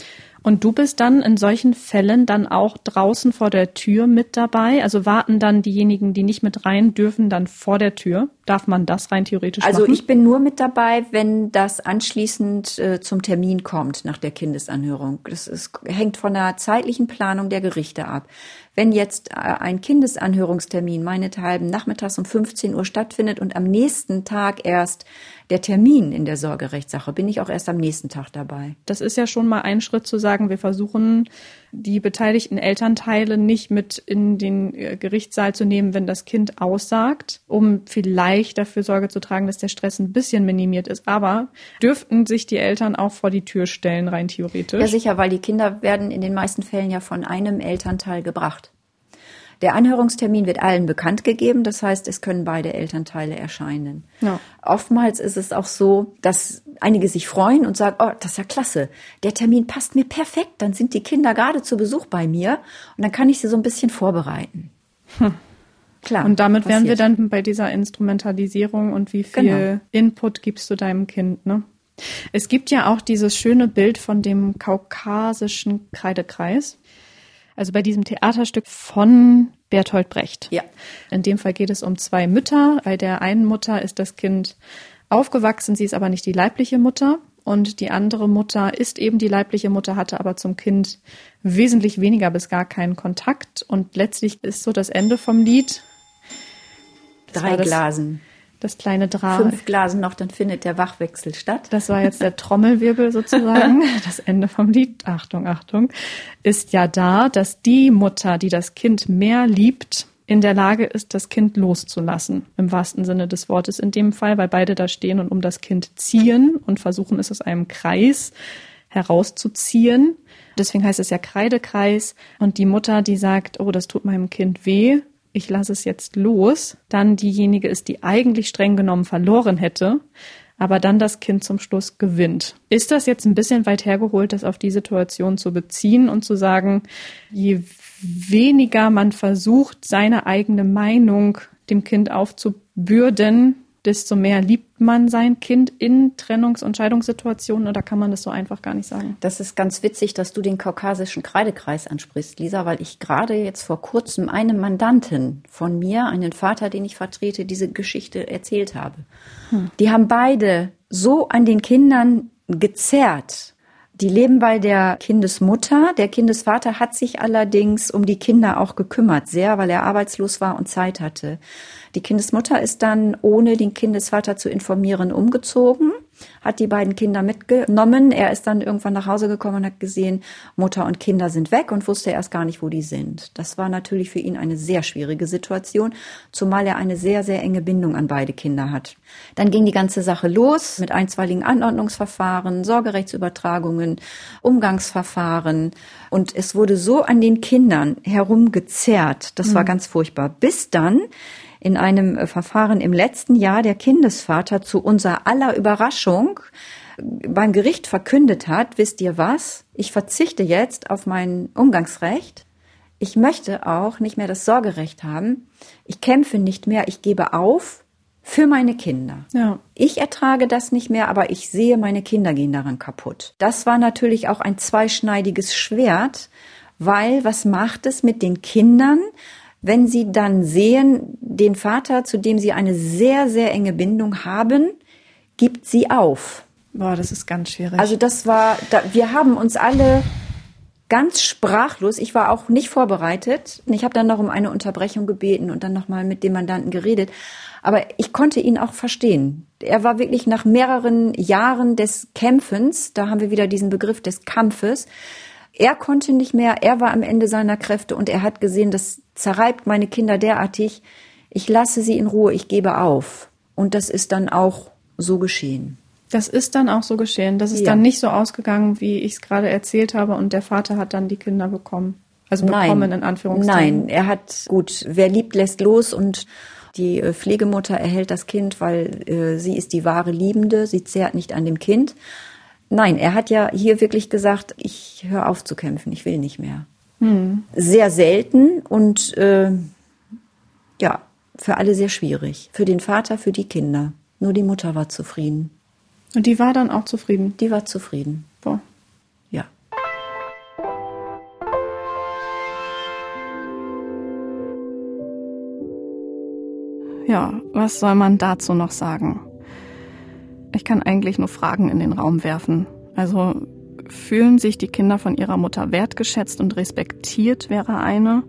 Und du bist dann in solchen Fällen dann auch draußen vor der Tür mit dabei? Also warten dann diejenigen, die nicht mit rein dürfen, dann vor der Tür? darf man das rein theoretisch also machen? Also ich bin nur mit dabei, wenn das anschließend äh, zum Termin kommt nach der Kindesanhörung. Das ist, hängt von der zeitlichen Planung der Gerichte ab. Wenn jetzt äh, ein Kindesanhörungstermin meinethalben nachmittags um 15 Uhr stattfindet und am nächsten Tag erst der Termin in der Sorgerechtssache, bin ich auch erst am nächsten Tag dabei. Das ist ja schon mal ein Schritt zu sagen, wir versuchen die beteiligten Elternteile nicht mit in den äh, Gerichtssaal zu nehmen, wenn das Kind aussagt, um vielleicht dafür Sorge zu tragen, dass der Stress ein bisschen minimiert ist. Aber dürften sich die Eltern auch vor die Tür stellen, rein theoretisch? Ja, sicher, weil die Kinder werden in den meisten Fällen ja von einem Elternteil gebracht. Der Anhörungstermin wird allen bekannt gegeben, das heißt, es können beide Elternteile erscheinen. Ja. Oftmals ist es auch so, dass einige sich freuen und sagen, oh, das ist ja klasse, der Termin passt mir perfekt, dann sind die Kinder gerade zu Besuch bei mir und dann kann ich sie so ein bisschen vorbereiten. Hm. Klar. Und damit passiert. wären wir dann bei dieser Instrumentalisierung und wie viel genau. Input gibst du deinem Kind, ne? Es gibt ja auch dieses schöne Bild von dem kaukasischen Kreidekreis. Also bei diesem Theaterstück von Bertolt Brecht. Ja. In dem Fall geht es um zwei Mütter. Bei der einen Mutter ist das Kind aufgewachsen, sie ist aber nicht die leibliche Mutter. Und die andere Mutter ist eben die leibliche Mutter, hatte aber zum Kind wesentlich weniger bis gar keinen Kontakt. Und letztlich ist so das Ende vom Lied. Drei Glasen das kleine Drama. Fünf Glasen noch, dann findet der Wachwechsel statt. Das war jetzt der Trommelwirbel sozusagen. das Ende vom Lied. Achtung, Achtung. Ist ja da, dass die Mutter, die das Kind mehr liebt, in der Lage ist, das Kind loszulassen. Im wahrsten Sinne des Wortes in dem Fall, weil beide da stehen und um das Kind ziehen und versuchen es aus einem Kreis herauszuziehen. Deswegen heißt es ja Kreidekreis. Und die Mutter, die sagt, oh, das tut meinem Kind weh, ich lasse es jetzt los, dann diejenige ist, die eigentlich streng genommen verloren hätte, aber dann das Kind zum Schluss gewinnt. Ist das jetzt ein bisschen weit hergeholt, das auf die Situation zu beziehen und zu sagen, je weniger man versucht, seine eigene Meinung dem Kind aufzubürden, desto mehr liebt man sein Kind in Trennungs- und Scheidungssituationen oder kann man das so einfach gar nicht sagen? Das ist ganz witzig, dass du den kaukasischen Kreidekreis ansprichst, Lisa, weil ich gerade jetzt vor kurzem einem Mandanten von mir, einen Vater, den ich vertrete, diese Geschichte erzählt habe. Hm. Die haben beide so an den Kindern gezerrt, die leben bei der Kindesmutter. Der Kindesvater hat sich allerdings um die Kinder auch gekümmert, sehr, weil er arbeitslos war und Zeit hatte. Die Kindesmutter ist dann, ohne den Kindesvater zu informieren, umgezogen, hat die beiden Kinder mitgenommen. Er ist dann irgendwann nach Hause gekommen und hat gesehen, Mutter und Kinder sind weg und wusste erst gar nicht, wo die sind. Das war natürlich für ihn eine sehr schwierige Situation, zumal er eine sehr, sehr enge Bindung an beide Kinder hat. Dann ging die ganze Sache los mit einstweiligen Anordnungsverfahren, Sorgerechtsübertragungen, Umgangsverfahren. Und es wurde so an den Kindern herumgezerrt. Das war mhm. ganz furchtbar. Bis dann in einem äh, Verfahren im letzten Jahr der Kindesvater zu unserer aller Überraschung beim Gericht verkündet hat, wisst ihr was? Ich verzichte jetzt auf mein Umgangsrecht. Ich möchte auch nicht mehr das Sorgerecht haben. Ich kämpfe nicht mehr. Ich gebe auf für meine Kinder. Ja. Ich ertrage das nicht mehr, aber ich sehe, meine Kinder gehen daran kaputt. Das war natürlich auch ein zweischneidiges Schwert, weil was macht es mit den Kindern, wenn sie dann sehen, den Vater, zu dem sie eine sehr, sehr enge Bindung haben, gibt sie auf. Boah, das ist ganz schwierig. Also das war, da, wir haben uns alle ganz sprachlos. Ich war auch nicht vorbereitet. Ich habe dann noch um eine Unterbrechung gebeten und dann nochmal mit dem Mandanten geredet. Aber ich konnte ihn auch verstehen. Er war wirklich nach mehreren Jahren des Kämpfens, da haben wir wieder diesen Begriff des Kampfes, er konnte nicht mehr, er war am Ende seiner Kräfte und er hat gesehen, das zerreibt meine Kinder derartig, ich lasse sie in Ruhe, ich gebe auf. Und das ist dann auch so geschehen. Das ist dann auch so geschehen. Das ist ja. dann nicht so ausgegangen, wie ich es gerade erzählt habe, und der Vater hat dann die Kinder bekommen. Also bekommen Nein. in Anführungszeichen. Nein, er hat gut, wer liebt, lässt los und die äh, Pflegemutter erhält das Kind, weil äh, sie ist die wahre Liebende, sie zehrt nicht an dem Kind. Nein, er hat ja hier wirklich gesagt, ich höre auf zu kämpfen, ich will nicht mehr. Hm. Sehr selten und äh, ja, für alle sehr schwierig. Für den Vater, für die Kinder. Nur die Mutter war zufrieden. Und die war dann auch zufrieden? Die war zufrieden. Boah. Ja. Ja, was soll man dazu noch sagen? Ich kann eigentlich nur Fragen in den Raum werfen. Also fühlen sich die Kinder von ihrer Mutter wertgeschätzt und respektiert wäre eine?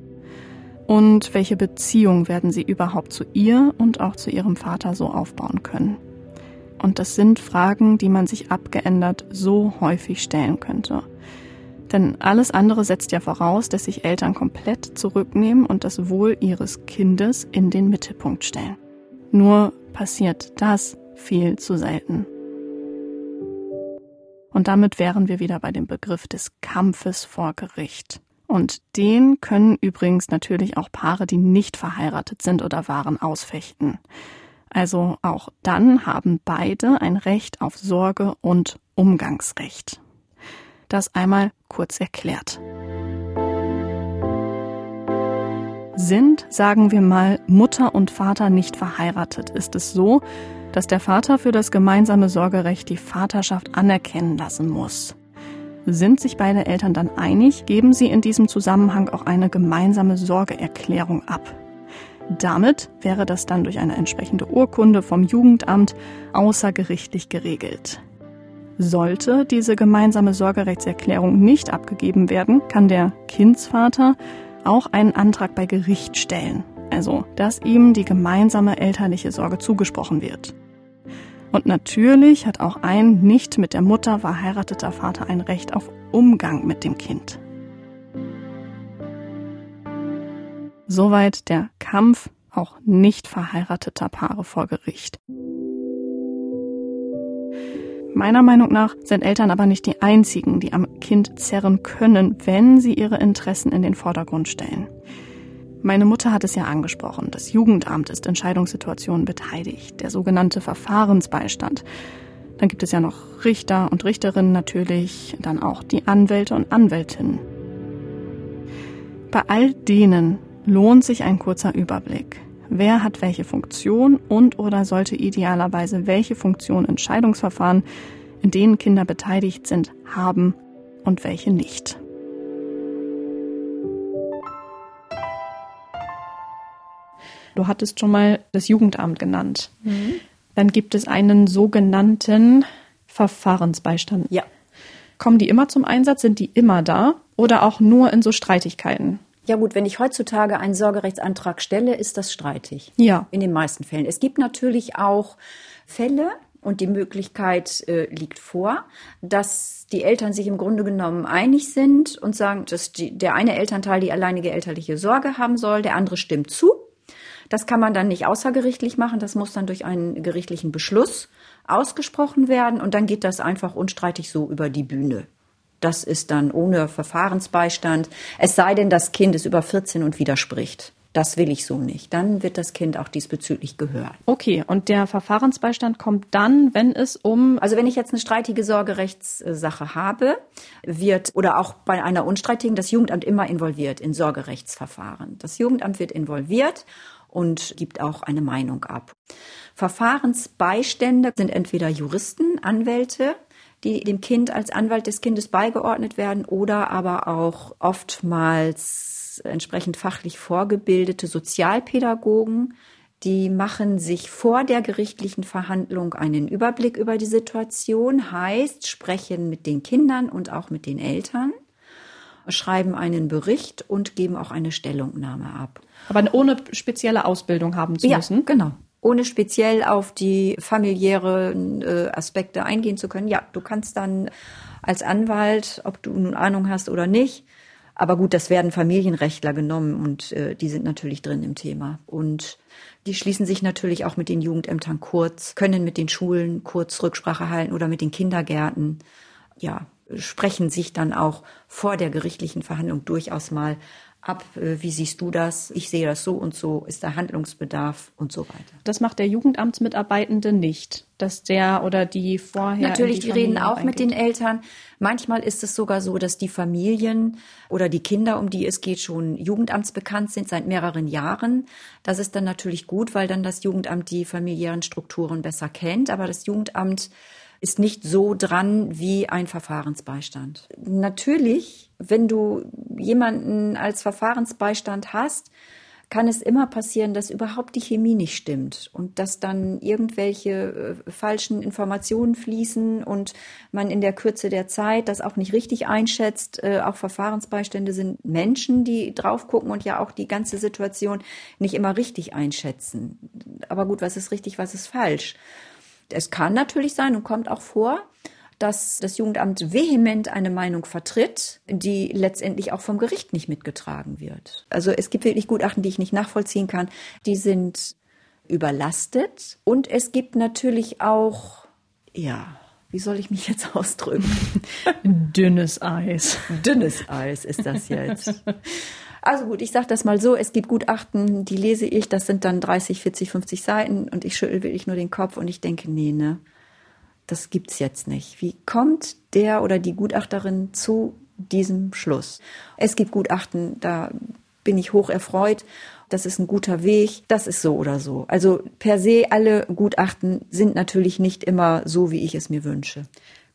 Und welche Beziehung werden sie überhaupt zu ihr und auch zu ihrem Vater so aufbauen können? Und das sind Fragen, die man sich abgeändert so häufig stellen könnte. Denn alles andere setzt ja voraus, dass sich Eltern komplett zurücknehmen und das Wohl ihres Kindes in den Mittelpunkt stellen. Nur passiert das viel zu selten. Und damit wären wir wieder bei dem Begriff des Kampfes vor Gericht. Und den können übrigens natürlich auch Paare, die nicht verheiratet sind oder waren, ausfechten. Also auch dann haben beide ein Recht auf Sorge und Umgangsrecht. Das einmal kurz erklärt. Sind, sagen wir mal, Mutter und Vater nicht verheiratet, ist es so, dass der Vater für das gemeinsame Sorgerecht die Vaterschaft anerkennen lassen muss. Sind sich beide Eltern dann einig, geben sie in diesem Zusammenhang auch eine gemeinsame Sorgeerklärung ab. Damit wäre das dann durch eine entsprechende Urkunde vom Jugendamt außergerichtlich geregelt. Sollte diese gemeinsame Sorgerechtserklärung nicht abgegeben werden, kann der Kindsvater auch einen Antrag bei Gericht stellen, also dass ihm die gemeinsame elterliche Sorge zugesprochen wird. Und natürlich hat auch ein nicht mit der Mutter verheirateter Vater ein Recht auf Umgang mit dem Kind. Soweit der Kampf auch nicht verheirateter Paare vor Gericht. Meiner Meinung nach sind Eltern aber nicht die einzigen, die am Kind zerren können, wenn sie ihre Interessen in den Vordergrund stellen. Meine Mutter hat es ja angesprochen. Das Jugendamt ist Entscheidungssituationen beteiligt, der sogenannte Verfahrensbeistand. Dann gibt es ja noch Richter und Richterinnen natürlich, dann auch die Anwälte und Anwältinnen. Bei all denen lohnt sich ein kurzer Überblick. Wer hat welche Funktion und oder sollte idealerweise welche Funktion Entscheidungsverfahren, in denen Kinder beteiligt sind, haben und welche nicht. Du hattest schon mal das Jugendamt genannt. Mhm. Dann gibt es einen sogenannten Verfahrensbeistand. Ja. Kommen die immer zum Einsatz? Sind die immer da? Oder auch nur in so Streitigkeiten? Ja gut, wenn ich heutzutage einen Sorgerechtsantrag stelle, ist das streitig. Ja. In den meisten Fällen. Es gibt natürlich auch Fälle, und die Möglichkeit äh, liegt vor, dass die Eltern sich im Grunde genommen einig sind und sagen, dass die, der eine Elternteil die alleinige elterliche Sorge haben soll, der andere stimmt zu. Das kann man dann nicht außergerichtlich machen, das muss dann durch einen gerichtlichen Beschluss ausgesprochen werden und dann geht das einfach unstreitig so über die Bühne. Das ist dann ohne Verfahrensbeistand. Es sei denn, das Kind ist über 14 und widerspricht. Das will ich so nicht. Dann wird das Kind auch diesbezüglich gehört. Okay, und der Verfahrensbeistand kommt dann, wenn es um. Also wenn ich jetzt eine streitige Sorgerechtssache habe, wird oder auch bei einer unstreitigen das Jugendamt immer involviert in Sorgerechtsverfahren. Das Jugendamt wird involviert und gibt auch eine Meinung ab. Verfahrensbeistände sind entweder Juristen, Anwälte, die dem Kind als Anwalt des Kindes beigeordnet werden oder aber auch oftmals entsprechend fachlich vorgebildete Sozialpädagogen, die machen sich vor der gerichtlichen Verhandlung einen Überblick über die Situation, heißt sprechen mit den Kindern und auch mit den Eltern, schreiben einen Bericht und geben auch eine Stellungnahme ab. Aber ohne spezielle Ausbildung haben zu ja, müssen? Genau ohne speziell auf die familiären äh, Aspekte eingehen zu können. Ja, du kannst dann als Anwalt, ob du nun Ahnung hast oder nicht, aber gut, das werden Familienrechtler genommen und äh, die sind natürlich drin im Thema. Und die schließen sich natürlich auch mit den Jugendämtern kurz, können mit den Schulen kurz Rücksprache halten oder mit den Kindergärten. Ja, sprechen sich dann auch vor der gerichtlichen Verhandlung durchaus mal ab, äh, wie siehst du das? Ich sehe das so und so, ist da Handlungsbedarf und so weiter. Das macht der Jugendamtsmitarbeitende nicht, dass der oder die vorher. Natürlich, die, die reden auch mit den Eltern. Manchmal ist es sogar so, dass die Familien oder die Kinder, um die es geht, schon jugendamtsbekannt sind seit mehreren Jahren. Das ist dann natürlich gut, weil dann das Jugendamt die familiären Strukturen besser kennt. Aber das Jugendamt ist nicht so dran wie ein Verfahrensbeistand. Natürlich, wenn du jemanden als Verfahrensbeistand hast, kann es immer passieren, dass überhaupt die Chemie nicht stimmt und dass dann irgendwelche äh, falschen Informationen fließen und man in der Kürze der Zeit das auch nicht richtig einschätzt. Äh, auch Verfahrensbeistände sind Menschen, die drauf gucken und ja auch die ganze Situation nicht immer richtig einschätzen. Aber gut, was ist richtig, was ist falsch? Es kann natürlich sein und kommt auch vor, dass das Jugendamt vehement eine Meinung vertritt, die letztendlich auch vom Gericht nicht mitgetragen wird. Also es gibt wirklich Gutachten, die ich nicht nachvollziehen kann. Die sind überlastet. Und es gibt natürlich auch, ja, wie soll ich mich jetzt ausdrücken? Dünnes Eis. Dünnes Eis ist das jetzt. Also gut, ich sage das mal so, es gibt Gutachten, die lese ich, das sind dann 30, 40, 50 Seiten und ich schüttel wirklich nur den Kopf und ich denke, nee, ne, das gibt's jetzt nicht. Wie kommt der oder die Gutachterin zu diesem Schluss? Es gibt Gutachten, da bin ich hoch erfreut. Das ist ein guter Weg. Das ist so oder so. Also per se alle Gutachten sind natürlich nicht immer so, wie ich es mir wünsche.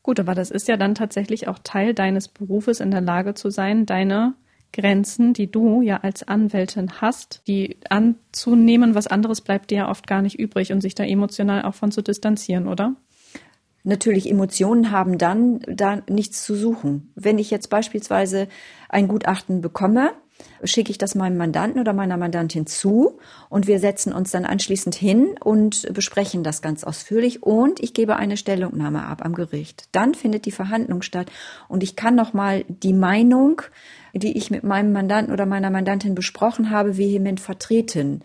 Gut, aber das ist ja dann tatsächlich auch Teil deines Berufes, in der Lage zu sein, deine Grenzen, die du ja als Anwältin hast, die anzunehmen, was anderes bleibt dir ja oft gar nicht übrig und sich da emotional auch von zu distanzieren, oder? Natürlich, Emotionen haben dann da nichts zu suchen. Wenn ich jetzt beispielsweise ein Gutachten bekomme, schicke ich das meinem Mandanten oder meiner Mandantin zu und wir setzen uns dann anschließend hin und besprechen das ganz ausführlich und ich gebe eine Stellungnahme ab am Gericht. Dann findet die Verhandlung statt und ich kann noch mal die Meinung, die ich mit meinem Mandanten oder meiner Mandantin besprochen habe, vehement vertreten.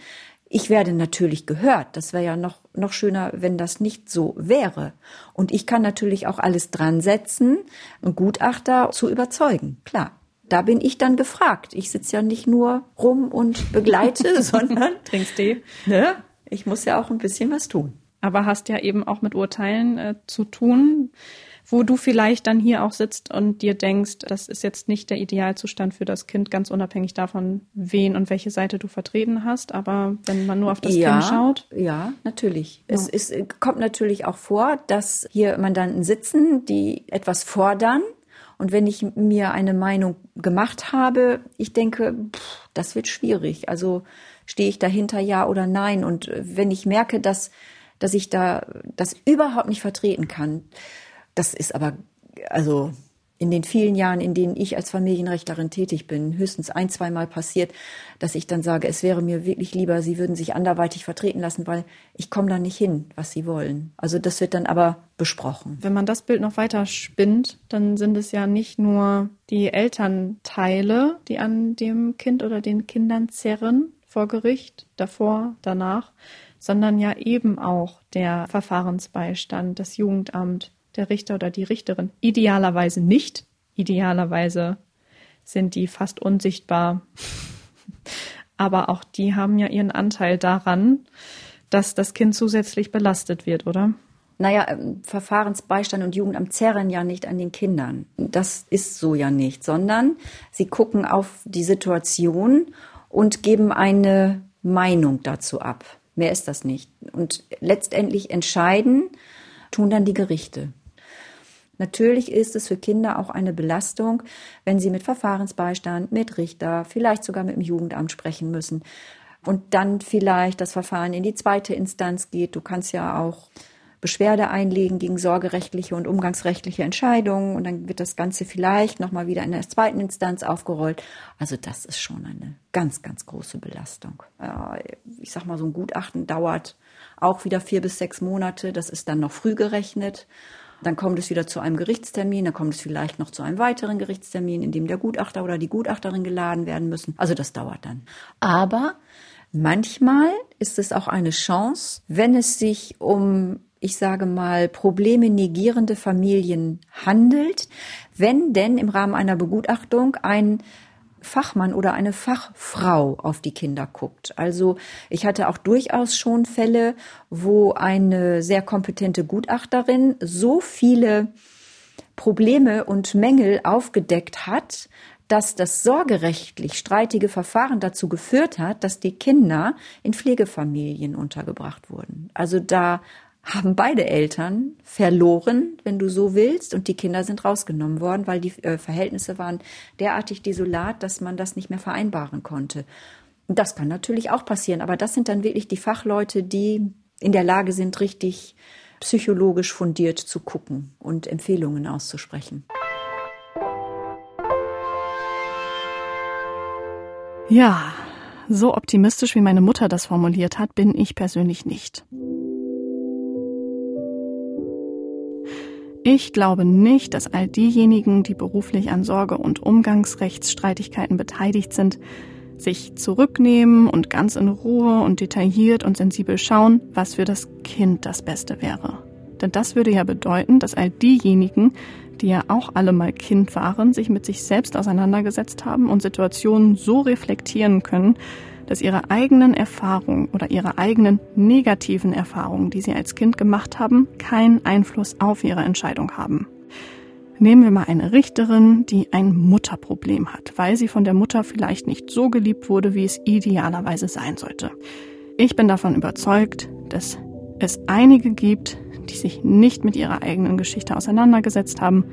Ich werde natürlich gehört. Das wäre ja noch, noch schöner, wenn das nicht so wäre. Und ich kann natürlich auch alles dran setzen, einen Gutachter zu überzeugen. Klar. Da bin ich dann gefragt. Ich sitze ja nicht nur rum und begleite, sondern trinkst Tee. Ne? Ich muss ja auch ein bisschen was tun. Aber hast ja eben auch mit Urteilen äh, zu tun wo du vielleicht dann hier auch sitzt und dir denkst, das ist jetzt nicht der Idealzustand für das Kind, ganz unabhängig davon, wen und welche Seite du vertreten hast. Aber wenn man nur auf das ja, Kind schaut. Ja, natürlich. Ja. Es ist, kommt natürlich auch vor, dass hier Mandanten sitzen, die etwas fordern. Und wenn ich mir eine Meinung gemacht habe, ich denke, pff, das wird schwierig. Also stehe ich dahinter ja oder nein? Und wenn ich merke, dass, dass ich da das überhaupt nicht vertreten kann, das ist aber, also in den vielen Jahren, in denen ich als Familienrechtlerin tätig bin, höchstens ein, zweimal passiert, dass ich dann sage, es wäre mir wirklich lieber, Sie würden sich anderweitig vertreten lassen, weil ich komme da nicht hin, was Sie wollen. Also das wird dann aber besprochen. Wenn man das Bild noch weiter spinnt, dann sind es ja nicht nur die Elternteile, die an dem Kind oder den Kindern zerren vor Gericht, davor, danach, sondern ja eben auch der Verfahrensbeistand, das Jugendamt, der Richter oder die Richterin. Idealerweise nicht. Idealerweise sind die fast unsichtbar. Aber auch die haben ja ihren Anteil daran, dass das Kind zusätzlich belastet wird, oder? Naja, ähm, Verfahrensbeistand und Jugendamt zerren ja nicht an den Kindern. Das ist so ja nicht, sondern sie gucken auf die Situation und geben eine Meinung dazu ab. Mehr ist das nicht. Und letztendlich entscheiden tun dann die Gerichte. Natürlich ist es für Kinder auch eine Belastung, wenn sie mit Verfahrensbeistand, mit Richter, vielleicht sogar mit dem Jugendamt sprechen müssen. Und dann vielleicht das Verfahren in die zweite Instanz geht. Du kannst ja auch Beschwerde einlegen gegen sorgerechtliche und umgangsrechtliche Entscheidungen und dann wird das Ganze vielleicht nochmal wieder in der zweiten Instanz aufgerollt. Also das ist schon eine ganz, ganz große Belastung. Ich sag mal, so ein Gutachten dauert auch wieder vier bis sechs Monate. Das ist dann noch früh gerechnet. Dann kommt es wieder zu einem Gerichtstermin, dann kommt es vielleicht noch zu einem weiteren Gerichtstermin, in dem der Gutachter oder die Gutachterin geladen werden müssen. Also das dauert dann. Aber manchmal ist es auch eine Chance, wenn es sich um ich sage mal, Probleme negierende Familien handelt, wenn denn im Rahmen einer Begutachtung ein Fachmann oder eine Fachfrau auf die Kinder guckt. Also ich hatte auch durchaus schon Fälle, wo eine sehr kompetente Gutachterin so viele Probleme und Mängel aufgedeckt hat, dass das sorgerechtlich streitige Verfahren dazu geführt hat, dass die Kinder in Pflegefamilien untergebracht wurden. Also da haben beide Eltern verloren, wenn du so willst, und die Kinder sind rausgenommen worden, weil die äh, Verhältnisse waren derartig desolat, dass man das nicht mehr vereinbaren konnte. Das kann natürlich auch passieren, aber das sind dann wirklich die Fachleute, die in der Lage sind, richtig psychologisch fundiert zu gucken und Empfehlungen auszusprechen. Ja, so optimistisch wie meine Mutter das formuliert hat, bin ich persönlich nicht. Ich glaube nicht, dass all diejenigen, die beruflich an Sorge- und Umgangsrechtsstreitigkeiten beteiligt sind, sich zurücknehmen und ganz in Ruhe und detailliert und sensibel schauen, was für das Kind das Beste wäre. Denn das würde ja bedeuten, dass all diejenigen, die ja auch alle mal Kind waren, sich mit sich selbst auseinandergesetzt haben und Situationen so reflektieren können, dass ihre eigenen Erfahrungen oder ihre eigenen negativen Erfahrungen, die sie als Kind gemacht haben, keinen Einfluss auf ihre Entscheidung haben. Nehmen wir mal eine Richterin, die ein Mutterproblem hat, weil sie von der Mutter vielleicht nicht so geliebt wurde, wie es idealerweise sein sollte. Ich bin davon überzeugt, dass es einige gibt, die sich nicht mit ihrer eigenen Geschichte auseinandergesetzt haben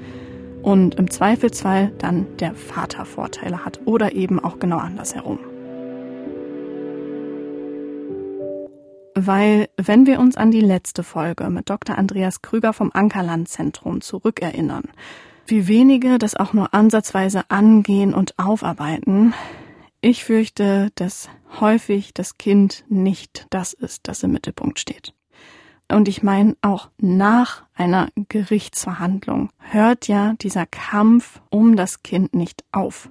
und im Zweifelsfall dann der Vater Vorteile hat oder eben auch genau andersherum. Weil, wenn wir uns an die letzte Folge mit Dr. Andreas Krüger vom Ankerland-Zentrum zurückerinnern, wie wenige das auch nur ansatzweise angehen und aufarbeiten, ich fürchte, dass häufig das Kind nicht das ist, das im Mittelpunkt steht. Und ich meine, auch nach einer Gerichtsverhandlung hört ja dieser Kampf um das Kind nicht auf.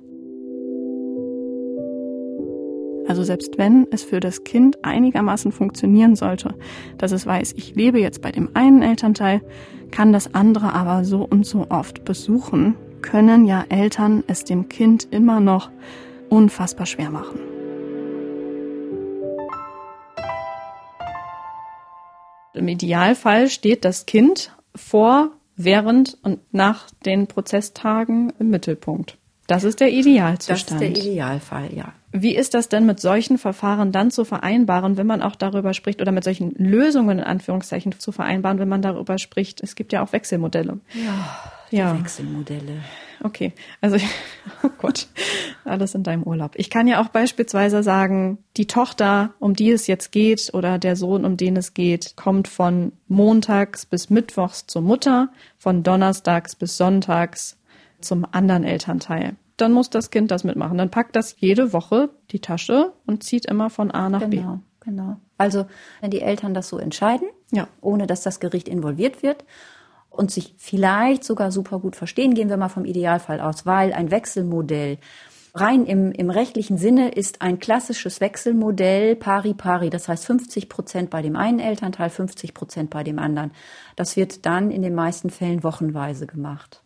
Also selbst wenn es für das Kind einigermaßen funktionieren sollte, dass es weiß, ich lebe jetzt bei dem einen Elternteil, kann das andere aber so und so oft besuchen, können ja Eltern es dem Kind immer noch unfassbar schwer machen. Im Idealfall steht das Kind vor, während und nach den Prozesstagen im Mittelpunkt. Das ist der Idealzustand. Das ist der Idealfall, ja. Wie ist das denn mit solchen Verfahren dann zu vereinbaren, wenn man auch darüber spricht, oder mit solchen Lösungen in Anführungszeichen zu vereinbaren, wenn man darüber spricht? Es gibt ja auch Wechselmodelle. Ja, ja. Wechselmodelle. Okay, also oh Gott, alles in deinem Urlaub. Ich kann ja auch beispielsweise sagen, die Tochter, um die es jetzt geht, oder der Sohn, um den es geht, kommt von montags bis mittwochs zur Mutter, von donnerstags bis sonntags zum anderen Elternteil. Dann muss das Kind das mitmachen. Dann packt das jede Woche die Tasche und zieht immer von A nach genau, B. Genau, genau. Also, wenn die Eltern das so entscheiden, ja. ohne dass das Gericht involviert wird und sich vielleicht sogar super gut verstehen, gehen wir mal vom Idealfall aus, weil ein Wechselmodell rein im, im rechtlichen Sinne ist ein klassisches Wechselmodell pari pari, das heißt 50 Prozent bei dem einen Elternteil, 50 Prozent bei dem anderen. Das wird dann in den meisten Fällen wochenweise gemacht.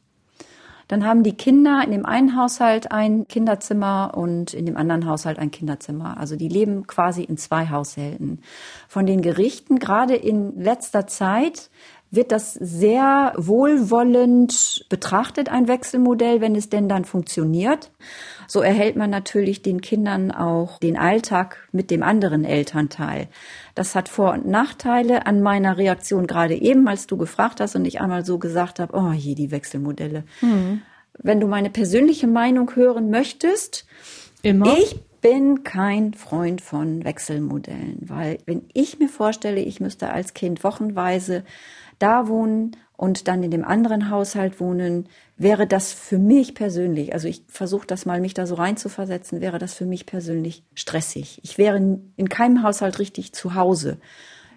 Dann haben die Kinder in dem einen Haushalt ein Kinderzimmer und in dem anderen Haushalt ein Kinderzimmer. Also die leben quasi in zwei Haushalten. Von den Gerichten, gerade in letzter Zeit, wird das sehr wohlwollend betrachtet, ein Wechselmodell, wenn es denn dann funktioniert. So erhält man natürlich den Kindern auch den Alltag mit dem anderen Elternteil. Das hat Vor- und Nachteile an meiner Reaktion gerade eben, als du gefragt hast und ich einmal so gesagt habe, oh je, die Wechselmodelle. Mhm. Wenn du meine persönliche Meinung hören möchtest, Immer. ich bin kein Freund von Wechselmodellen, weil wenn ich mir vorstelle, ich müsste als Kind wochenweise da wohnen und dann in dem anderen Haushalt wohnen, wäre das für mich persönlich, also ich versuche das mal, mich da so reinzuversetzen, wäre das für mich persönlich stressig. Ich wäre in keinem Haushalt richtig zu Hause.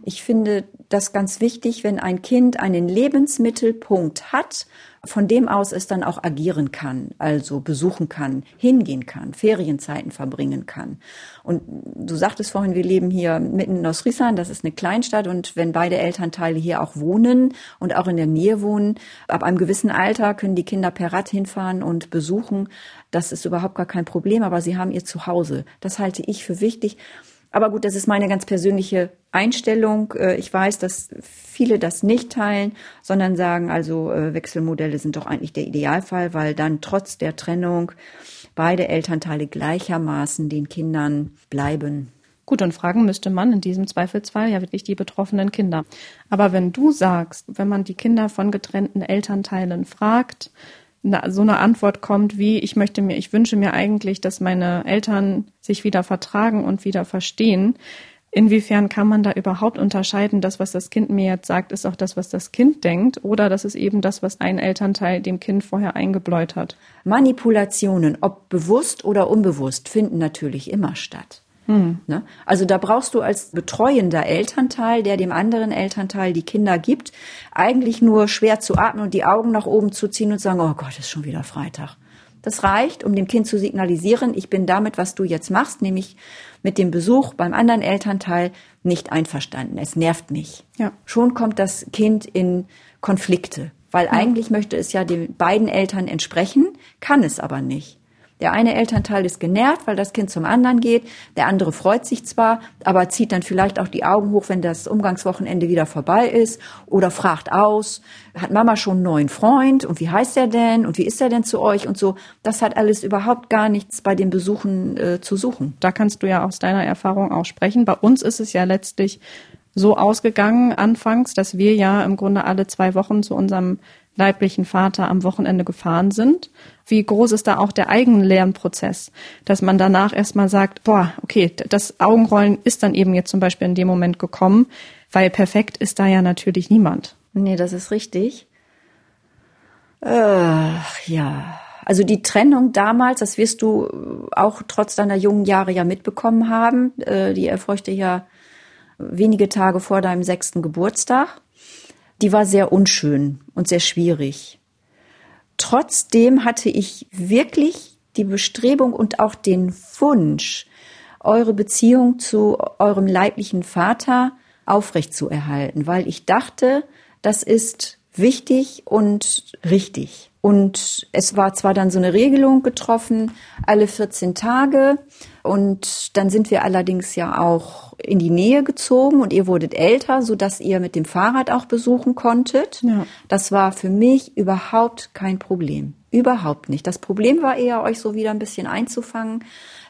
Ich finde das ganz wichtig, wenn ein Kind einen Lebensmittelpunkt hat von dem aus es dann auch agieren kann, also besuchen kann, hingehen kann, Ferienzeiten verbringen kann. Und du sagtest vorhin, wir leben hier mitten in Ostfriesland, das ist eine Kleinstadt und wenn beide Elternteile hier auch wohnen und auch in der Nähe wohnen, ab einem gewissen Alter können die Kinder per Rad hinfahren und besuchen. Das ist überhaupt gar kein Problem, aber sie haben ihr Zuhause. Das halte ich für wichtig. Aber gut, das ist meine ganz persönliche Einstellung. Äh, ich weiß, dass viele das nicht teilen, sondern sagen, also äh, Wechselmodelle sind doch eigentlich der Idealfall, weil dann trotz der Trennung beide Elternteile gleichermaßen den Kindern bleiben. Gut, und fragen müsste man in diesem Zweifelsfall ja wirklich die betroffenen Kinder. Aber wenn du sagst, wenn man die Kinder von getrennten Elternteilen fragt, so eine Antwort kommt wie, ich möchte mir, ich wünsche mir eigentlich, dass meine Eltern sich wieder vertragen und wieder verstehen. Inwiefern kann man da überhaupt unterscheiden, das, was das Kind mir jetzt sagt, ist auch das, was das Kind denkt, oder das ist eben das, was ein Elternteil dem Kind vorher eingebläut hat? Manipulationen, ob bewusst oder unbewusst, finden natürlich immer statt. Hm. Ne? Also da brauchst du als betreuender Elternteil, der dem anderen Elternteil die Kinder gibt, eigentlich nur schwer zu atmen und die Augen nach oben zu ziehen und sagen, oh Gott, ist schon wieder Freitag. Das reicht, um dem Kind zu signalisieren, ich bin damit, was du jetzt machst, nämlich mit dem Besuch beim anderen Elternteil nicht einverstanden. Es nervt mich. Ja. Schon kommt das Kind in Konflikte, weil ja. eigentlich möchte es ja den beiden Eltern entsprechen, kann es aber nicht. Der eine Elternteil ist genervt, weil das Kind zum anderen geht. Der andere freut sich zwar, aber zieht dann vielleicht auch die Augen hoch, wenn das Umgangswochenende wieder vorbei ist oder fragt aus, hat Mama schon einen neuen Freund und wie heißt er denn und wie ist er denn zu euch und so. Das hat alles überhaupt gar nichts bei den Besuchen äh, zu suchen. Da kannst du ja aus deiner Erfahrung auch sprechen. Bei uns ist es ja letztlich so ausgegangen anfangs, dass wir ja im Grunde alle zwei Wochen zu unserem leiblichen Vater am Wochenende gefahren sind. Wie groß ist da auch der Eigenlernprozess, dass man danach erstmal sagt, boah, okay, das Augenrollen ist dann eben jetzt zum Beispiel in dem Moment gekommen, weil perfekt ist da ja natürlich niemand. Nee, das ist richtig. Äh, ja. Also die Trennung damals, das wirst du auch trotz deiner jungen Jahre ja mitbekommen haben, äh, die erfolgte ja wenige Tage vor deinem sechsten Geburtstag die war sehr unschön und sehr schwierig. Trotzdem hatte ich wirklich die Bestrebung und auch den Wunsch, eure Beziehung zu eurem leiblichen Vater aufrechtzuerhalten, weil ich dachte, das ist wichtig und richtig. Und es war zwar dann so eine Regelung getroffen, alle 14 Tage. Und dann sind wir allerdings ja auch in die Nähe gezogen und ihr wurdet älter, so dass ihr mit dem Fahrrad auch besuchen konntet. Ja. Das war für mich überhaupt kein Problem. Überhaupt nicht. Das Problem war eher, euch so wieder ein bisschen einzufangen.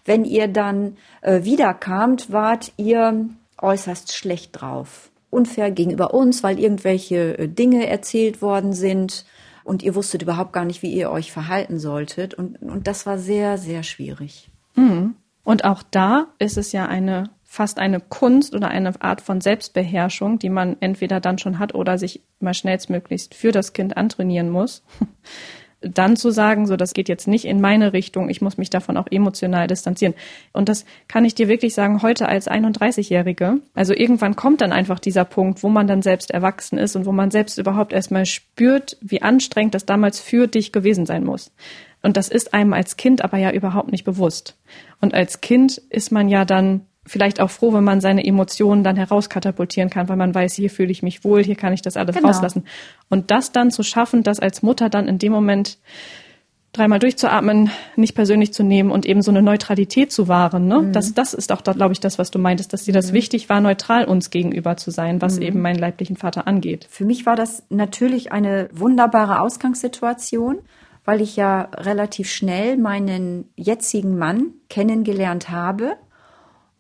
Wenn ihr dann äh, wiederkamt, wart ihr äußerst schlecht drauf. Unfair gegenüber uns, weil irgendwelche äh, Dinge erzählt worden sind und ihr wusstet überhaupt gar nicht, wie ihr euch verhalten solltet. Und, und das war sehr, sehr schwierig. Mhm. Und auch da ist es ja eine fast eine Kunst oder eine Art von Selbstbeherrschung, die man entweder dann schon hat oder sich mal schnellstmöglichst für das Kind antrainieren muss. Dann zu sagen, so das geht jetzt nicht in meine Richtung, ich muss mich davon auch emotional distanzieren. Und das kann ich dir wirklich sagen, heute als 31-Jährige. Also irgendwann kommt dann einfach dieser Punkt, wo man dann selbst erwachsen ist und wo man selbst überhaupt erstmal spürt, wie anstrengend das damals für dich gewesen sein muss. Und das ist einem als Kind aber ja überhaupt nicht bewusst. Und als Kind ist man ja dann vielleicht auch froh, wenn man seine Emotionen dann herauskatapultieren kann, weil man weiß, hier fühle ich mich wohl, hier kann ich das alles genau. rauslassen. Und das dann zu schaffen, das als Mutter dann in dem Moment dreimal durchzuatmen, nicht persönlich zu nehmen und eben so eine Neutralität zu wahren. Ne? Mhm. Das, das ist auch, glaube ich, das, was du meintest, dass dir das mhm. wichtig war, neutral uns gegenüber zu sein, was mhm. eben meinen leiblichen Vater angeht. Für mich war das natürlich eine wunderbare Ausgangssituation, weil ich ja relativ schnell meinen jetzigen Mann kennengelernt habe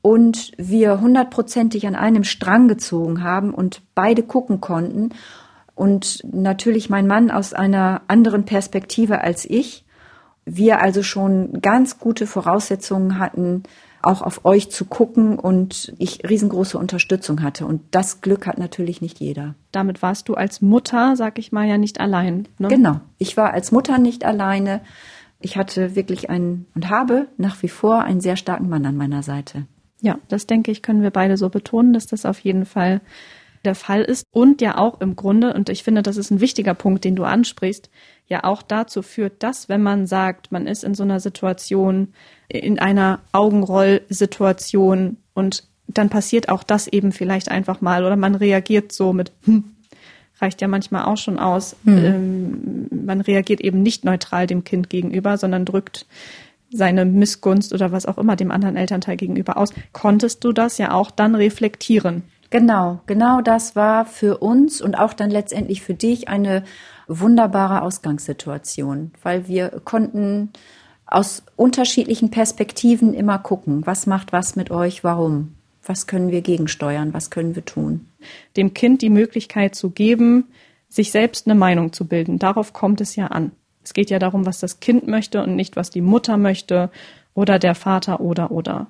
und wir hundertprozentig an einem Strang gezogen haben und beide gucken konnten und natürlich mein Mann aus einer anderen Perspektive als ich. Wir also schon ganz gute Voraussetzungen hatten, auch auf euch zu gucken und ich riesengroße Unterstützung hatte. Und das Glück hat natürlich nicht jeder. Damit warst du als Mutter, sag ich mal, ja nicht allein. Ne? Genau. Ich war als Mutter nicht alleine. Ich hatte wirklich einen und habe nach wie vor einen sehr starken Mann an meiner Seite. Ja, das denke ich, können wir beide so betonen, dass das auf jeden Fall der Fall ist und ja auch im Grunde, und ich finde, das ist ein wichtiger Punkt, den du ansprichst, ja auch dazu führt, dass wenn man sagt, man ist in so einer Situation, in einer Augenrollsituation und dann passiert auch das eben vielleicht einfach mal oder man reagiert so mit, hm, reicht ja manchmal auch schon aus. Hm. Ähm, man reagiert eben nicht neutral dem Kind gegenüber, sondern drückt seine Missgunst oder was auch immer dem anderen Elternteil gegenüber aus. Konntest du das ja auch dann reflektieren? Genau, genau das war für uns und auch dann letztendlich für dich eine wunderbare Ausgangssituation, weil wir konnten aus unterschiedlichen Perspektiven immer gucken, was macht was mit euch, warum, was können wir gegensteuern, was können wir tun. Dem Kind die Möglichkeit zu geben, sich selbst eine Meinung zu bilden, darauf kommt es ja an. Es geht ja darum, was das Kind möchte und nicht, was die Mutter möchte oder der Vater oder oder.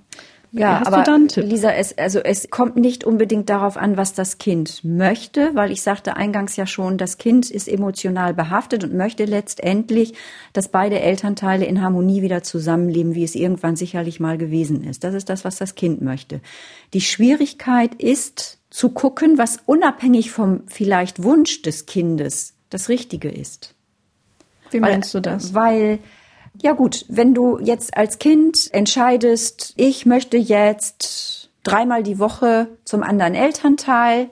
Ja, aber Lisa, es, also es kommt nicht unbedingt darauf an, was das Kind möchte, weil ich sagte eingangs ja schon, das Kind ist emotional behaftet und möchte letztendlich, dass beide Elternteile in Harmonie wieder zusammenleben, wie es irgendwann sicherlich mal gewesen ist. Das ist das, was das Kind möchte. Die Schwierigkeit ist zu gucken, was unabhängig vom vielleicht Wunsch des Kindes das Richtige ist. Wie meinst weil, du das? Weil ja gut, wenn du jetzt als Kind entscheidest, ich möchte jetzt dreimal die Woche zum anderen Elternteil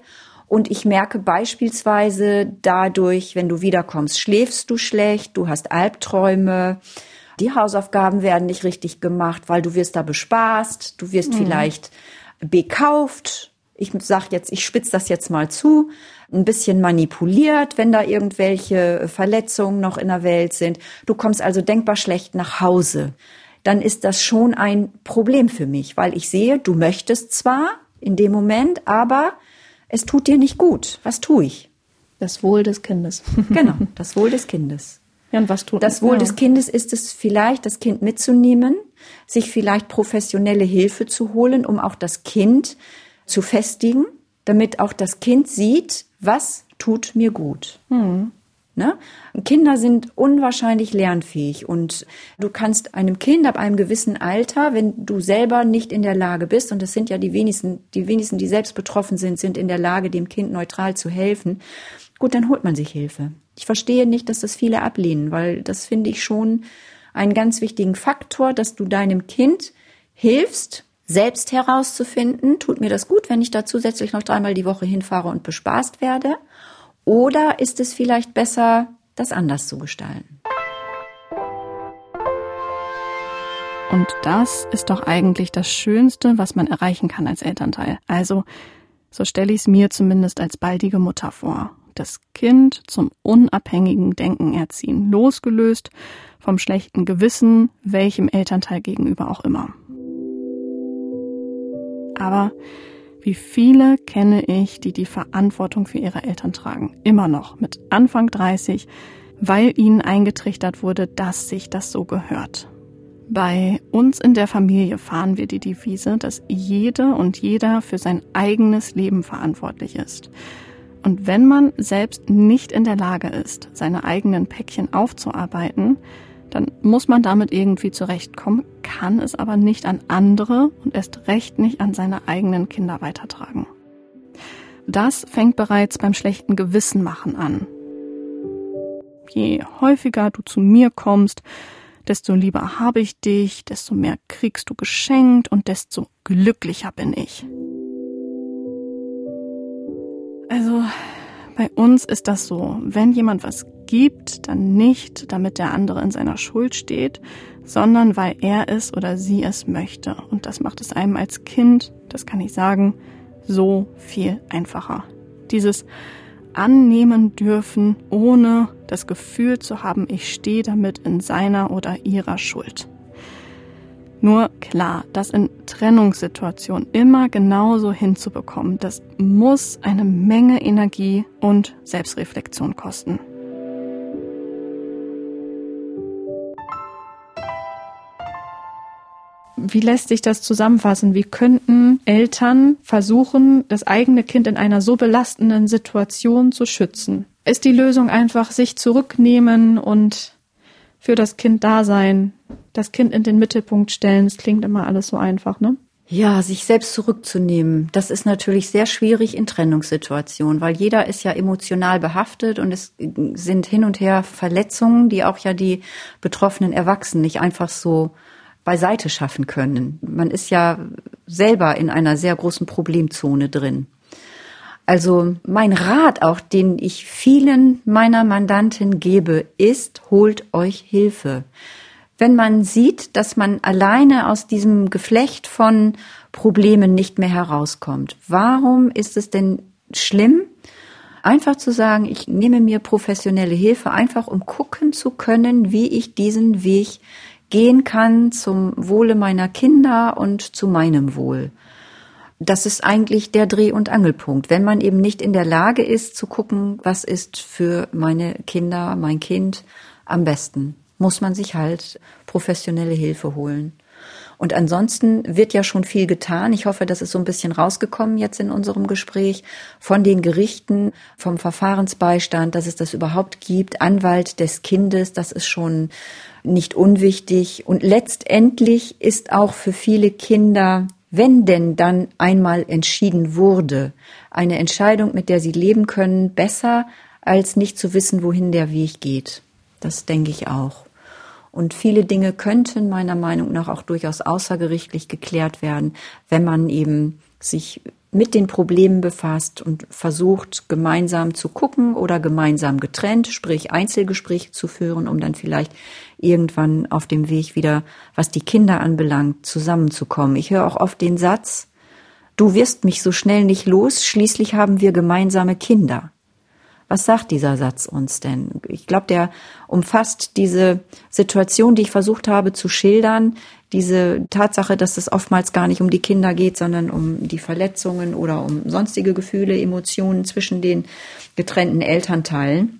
und ich merke beispielsweise dadurch, wenn du wiederkommst, schläfst du schlecht, du hast Albträume, die Hausaufgaben werden nicht richtig gemacht, weil du wirst da bespaßt, du wirst mhm. vielleicht bekauft. Ich sag jetzt, ich spitze das jetzt mal zu ein bisschen manipuliert, wenn da irgendwelche Verletzungen noch in der Welt sind. Du kommst also denkbar schlecht nach Hause. Dann ist das schon ein Problem für mich, weil ich sehe, du möchtest zwar in dem Moment, aber es tut dir nicht gut. Was tue ich? Das Wohl des Kindes. genau, das Wohl des Kindes. Ja, und was tut Das Wohl ja. des Kindes ist es vielleicht, das Kind mitzunehmen, sich vielleicht professionelle Hilfe zu holen, um auch das Kind zu festigen, damit auch das Kind sieht, was tut mir gut. Mhm. Ne? Kinder sind unwahrscheinlich lernfähig und du kannst einem Kind ab einem gewissen Alter, wenn du selber nicht in der Lage bist, und das sind ja die wenigsten, die wenigsten, die selbst betroffen sind, sind in der Lage, dem Kind neutral zu helfen. Gut, dann holt man sich Hilfe. Ich verstehe nicht, dass das viele ablehnen, weil das finde ich schon einen ganz wichtigen Faktor, dass du deinem Kind hilfst, selbst herauszufinden, tut mir das gut, wenn ich da zusätzlich noch dreimal die Woche hinfahre und bespaßt werde? Oder ist es vielleicht besser, das anders zu gestalten? Und das ist doch eigentlich das Schönste, was man erreichen kann als Elternteil. Also, so stelle ich es mir zumindest als baldige Mutter vor. Das Kind zum unabhängigen Denken erziehen, losgelöst vom schlechten Gewissen, welchem Elternteil gegenüber auch immer. Aber wie viele kenne ich, die die Verantwortung für ihre Eltern tragen? Immer noch mit Anfang 30, weil ihnen eingetrichtert wurde, dass sich das so gehört. Bei uns in der Familie fahren wir die Devise, dass jede und jeder für sein eigenes Leben verantwortlich ist. Und wenn man selbst nicht in der Lage ist, seine eigenen Päckchen aufzuarbeiten, dann muss man damit irgendwie zurechtkommen, kann es aber nicht an andere und erst recht nicht an seine eigenen Kinder weitertragen. Das fängt bereits beim schlechten Gewissen machen an. Je häufiger du zu mir kommst, desto lieber habe ich dich, desto mehr kriegst du geschenkt und desto glücklicher bin ich. Also bei uns ist das so, wenn jemand was gibt, dann nicht, damit der andere in seiner Schuld steht, sondern weil er es oder sie es möchte. Und das macht es einem als Kind, das kann ich sagen, so viel einfacher. Dieses annehmen dürfen, ohne das Gefühl zu haben, ich stehe damit in seiner oder ihrer Schuld. Nur klar, das in Trennungssituationen immer genauso hinzubekommen, das muss eine Menge Energie und Selbstreflexion kosten. Wie lässt sich das zusammenfassen? Wie könnten Eltern versuchen, das eigene Kind in einer so belastenden Situation zu schützen? Ist die Lösung einfach sich zurücknehmen und für das Kind da sein, das Kind in den Mittelpunkt stellen? Das klingt immer alles so einfach, ne? Ja, sich selbst zurückzunehmen, das ist natürlich sehr schwierig in Trennungssituationen, weil jeder ist ja emotional behaftet und es sind hin und her Verletzungen, die auch ja die betroffenen Erwachsenen nicht einfach so beiseite schaffen können. Man ist ja selber in einer sehr großen Problemzone drin. Also mein Rat auch, den ich vielen meiner Mandanten gebe, ist, holt euch Hilfe. Wenn man sieht, dass man alleine aus diesem Geflecht von Problemen nicht mehr herauskommt, warum ist es denn schlimm, einfach zu sagen, ich nehme mir professionelle Hilfe, einfach um gucken zu können, wie ich diesen Weg gehen kann zum Wohle meiner Kinder und zu meinem Wohl. Das ist eigentlich der Dreh- und Angelpunkt. Wenn man eben nicht in der Lage ist zu gucken, was ist für meine Kinder, mein Kind am besten. Muss man sich halt professionelle Hilfe holen. Und ansonsten wird ja schon viel getan. Ich hoffe, das ist so ein bisschen rausgekommen jetzt in unserem Gespräch von den Gerichten, vom Verfahrensbeistand, dass es das überhaupt gibt, Anwalt des Kindes, das ist schon nicht unwichtig. Und letztendlich ist auch für viele Kinder, wenn denn dann einmal entschieden wurde, eine Entscheidung, mit der sie leben können, besser, als nicht zu wissen, wohin der Weg geht. Das denke ich auch. Und viele Dinge könnten meiner Meinung nach auch durchaus außergerichtlich geklärt werden, wenn man eben sich mit den Problemen befasst und versucht, gemeinsam zu gucken oder gemeinsam getrennt, sprich Einzelgespräche zu führen, um dann vielleicht irgendwann auf dem Weg wieder, was die Kinder anbelangt, zusammenzukommen. Ich höre auch oft den Satz, du wirst mich so schnell nicht los, schließlich haben wir gemeinsame Kinder. Was sagt dieser Satz uns denn? Ich glaube, der umfasst diese Situation, die ich versucht habe zu schildern, diese Tatsache, dass es oftmals gar nicht um die Kinder geht, sondern um die Verletzungen oder um sonstige Gefühle, Emotionen zwischen den getrennten Elternteilen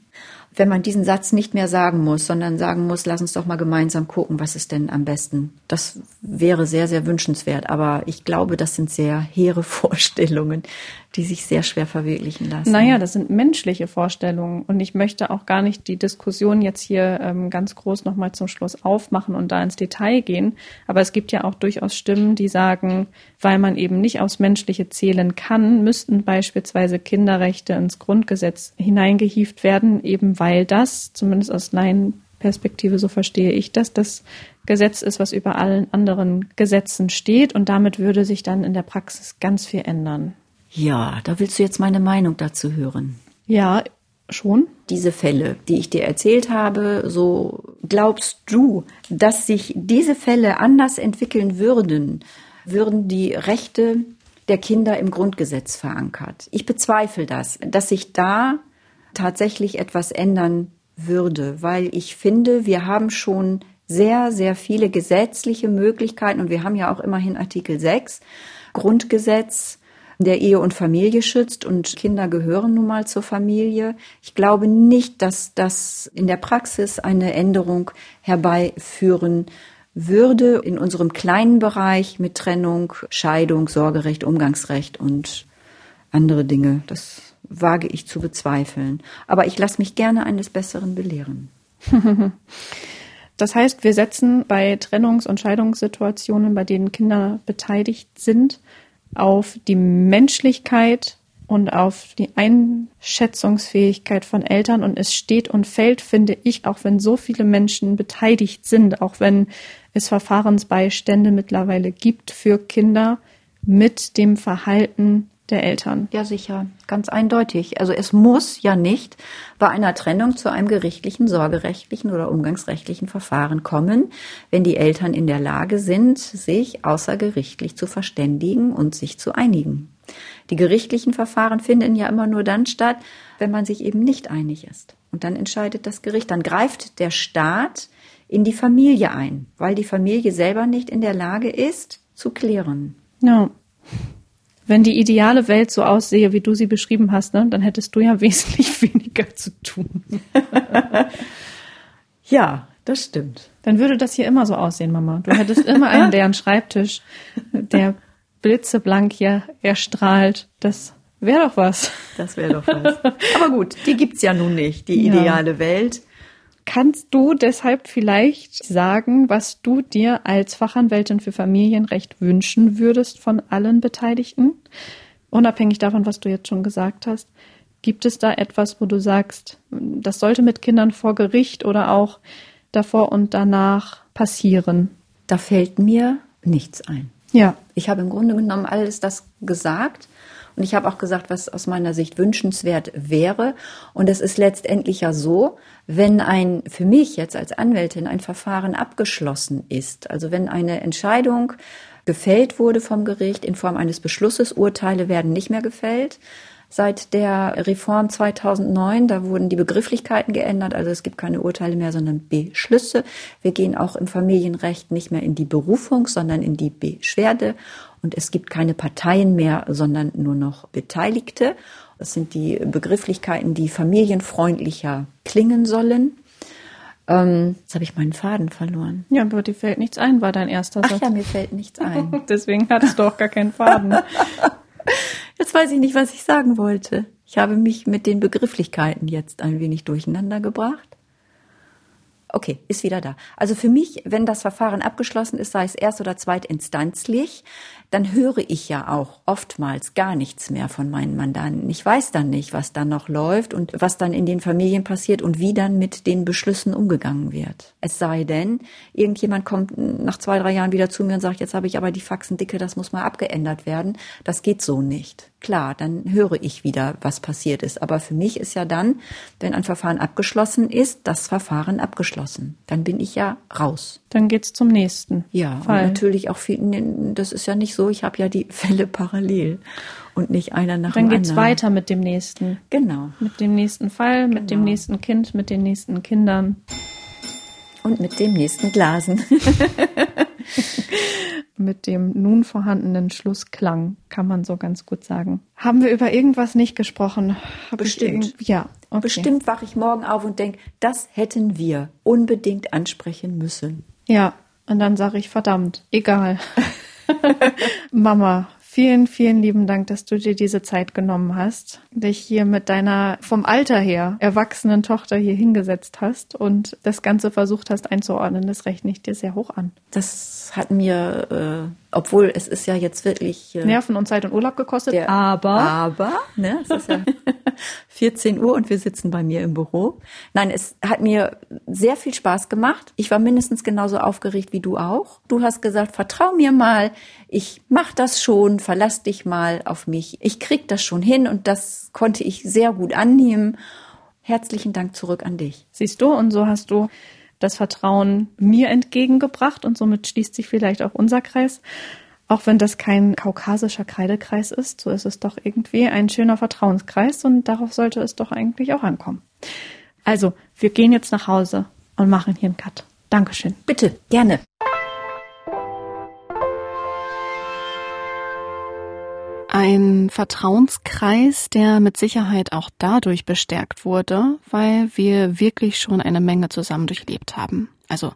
wenn man diesen Satz nicht mehr sagen muss, sondern sagen muss, lass uns doch mal gemeinsam gucken, was ist denn am besten. Das wäre sehr, sehr wünschenswert. Aber ich glaube, das sind sehr hehre Vorstellungen, die sich sehr schwer verwirklichen lassen. Naja, das sind menschliche Vorstellungen. Und ich möchte auch gar nicht die Diskussion jetzt hier ähm, ganz groß nochmal zum Schluss aufmachen und da ins Detail gehen. Aber es gibt ja auch durchaus Stimmen, die sagen, weil man eben nicht aufs Menschliche zählen kann, müssten beispielsweise Kinderrechte ins Grundgesetz hineingehieft werden, eben weil das, zumindest aus Laienperspektive, so verstehe ich das, das Gesetz ist, was über allen anderen Gesetzen steht und damit würde sich dann in der Praxis ganz viel ändern. Ja, da willst du jetzt meine Meinung dazu hören. Ja, schon. Diese Fälle, die ich dir erzählt habe, so glaubst du, dass sich diese Fälle anders entwickeln würden, würden die Rechte der Kinder im Grundgesetz verankert. Ich bezweifle das, dass sich da tatsächlich etwas ändern würde, weil ich finde, wir haben schon sehr, sehr viele gesetzliche Möglichkeiten und wir haben ja auch immerhin Artikel 6 Grundgesetz, der Ehe und Familie schützt und Kinder gehören nun mal zur Familie. Ich glaube nicht, dass das in der Praxis eine Änderung herbeiführen würde in unserem kleinen Bereich mit Trennung, Scheidung, Sorgerecht, Umgangsrecht und andere Dinge. Das wage ich zu bezweifeln. Aber ich lasse mich gerne eines Besseren belehren. Das heißt, wir setzen bei Trennungs- und Scheidungssituationen, bei denen Kinder beteiligt sind, auf die Menschlichkeit und auf die Einschätzungsfähigkeit von Eltern. Und es steht und fällt, finde ich, auch wenn so viele Menschen beteiligt sind, auch wenn es Verfahrensbeistände mittlerweile gibt für Kinder mit dem Verhalten der Eltern. Ja, sicher, ganz eindeutig. Also es muss ja nicht bei einer Trennung zu einem gerichtlichen, sorgerechtlichen oder umgangsrechtlichen Verfahren kommen, wenn die Eltern in der Lage sind, sich außergerichtlich zu verständigen und sich zu einigen. Die gerichtlichen Verfahren finden ja immer nur dann statt, wenn man sich eben nicht einig ist. Und dann entscheidet das Gericht, dann greift der Staat in die Familie ein, weil die Familie selber nicht in der Lage ist, zu klären. Ja. Wenn die ideale Welt so aussehe, wie du sie beschrieben hast, ne, dann hättest du ja wesentlich weniger zu tun. ja, das stimmt. Dann würde das hier immer so aussehen, Mama. Du hättest immer einen leeren Schreibtisch, der blitzeblank hier erstrahlt. Das wäre doch was. Das wäre doch was. Aber gut, die gibt's ja nun nicht, die ideale ja. Welt. Kannst du deshalb vielleicht sagen, was du dir als Fachanwältin für Familienrecht wünschen würdest von allen Beteiligten? Unabhängig davon, was du jetzt schon gesagt hast. Gibt es da etwas, wo du sagst, das sollte mit Kindern vor Gericht oder auch davor und danach passieren? Da fällt mir nichts ein. Ja. Ich habe im Grunde genommen alles das gesagt, und ich habe auch gesagt, was aus meiner Sicht wünschenswert wäre. Und es ist letztendlich ja so, wenn ein, für mich jetzt als Anwältin ein Verfahren abgeschlossen ist, also wenn eine Entscheidung gefällt wurde vom Gericht in Form eines Beschlusses, Urteile werden nicht mehr gefällt, seit der Reform 2009. Da wurden die Begrifflichkeiten geändert. Also es gibt keine Urteile mehr, sondern Beschlüsse. Wir gehen auch im Familienrecht nicht mehr in die Berufung, sondern in die Beschwerde. Und es gibt keine Parteien mehr, sondern nur noch Beteiligte. Das sind die Begrifflichkeiten, die familienfreundlicher klingen sollen. Ähm, jetzt habe ich meinen Faden verloren. Ja, aber dir fällt nichts ein, war dein erster Ach Satz. ja, mir fällt nichts ein. Deswegen hattest du auch gar keinen Faden. Jetzt weiß ich nicht, was ich sagen wollte. Ich habe mich mit den Begrifflichkeiten jetzt ein wenig durcheinander gebracht. Okay, ist wieder da. Also für mich, wenn das Verfahren abgeschlossen ist, sei es erst- oder zweitinstanzlich, dann höre ich ja auch oftmals gar nichts mehr von meinen Mandanten. Ich weiß dann nicht, was dann noch läuft und was dann in den Familien passiert und wie dann mit den Beschlüssen umgegangen wird. Es sei denn, irgendjemand kommt nach zwei, drei Jahren wieder zu mir und sagt, jetzt habe ich aber die Faxen dicke, das muss mal abgeändert werden. Das geht so nicht. Klar, dann höre ich wieder, was passiert ist. Aber für mich ist ja dann, wenn ein Verfahren abgeschlossen ist, das Verfahren abgeschlossen. Dann bin ich ja raus. Dann geht's zum nächsten. Ja, Fall. und natürlich auch viel, das ist ja nicht so, ich habe ja die Fälle parallel und nicht einer nach Dann dem geht's anderen. weiter mit dem nächsten. Genau. Mit dem nächsten Fall, mit dem Genau. nächsten Kind, mit den nächsten Kindern. Und mit dem nächsten Glasen. Mit dem nun vorhandenen Schlussklang, kann man so ganz gut sagen. Haben wir über irgendwas nicht gesprochen? Hab Bestimmt. ja, okay. Bestimmt wache ich morgen auf und denke, das hätten wir unbedingt ansprechen müssen. Ja, und dann sage ich, verdammt, egal. Mama, vielen, vielen lieben Dank, dass du dir diese Zeit genommen hast, dich hier mit deiner vom Alter her erwachsenen Tochter hier hingesetzt hast und das Ganze versucht hast einzuordnen. Das rechne ich dir sehr hoch an. Das hat mir, äh, obwohl es ist ja jetzt wirklich äh, Nerven und Zeit und Urlaub gekostet, der- aber aber, ne, es ist ja 14 Uhr und wir sitzen bei mir im Büro. Nein, es hat mir sehr viel Spaß gemacht. Ich war mindestens genauso aufgeregt wie du auch. Du hast gesagt, vertrau mir mal, ich mach das schon, verlass dich mal auf mich. Ich krieg das schon hin und das konnte ich sehr gut annehmen. Herzlichen Dank zurück an dich. Siehst du, und so hast du das Vertrauen mir entgegengebracht und somit schließt sich vielleicht auch unser Kreis. Auch wenn das kein kaukasischer Kreidekreis ist, so ist es doch irgendwie ein schöner Vertrauenskreis und darauf sollte es doch eigentlich auch ankommen. Also, wir gehen jetzt nach Hause und machen hier einen Cut. Dankeschön. Bitte, gerne. Ein Vertrauenskreis, der mit Sicherheit auch dadurch bestärkt wurde, weil wir wirklich schon eine Menge zusammen durchlebt haben. Also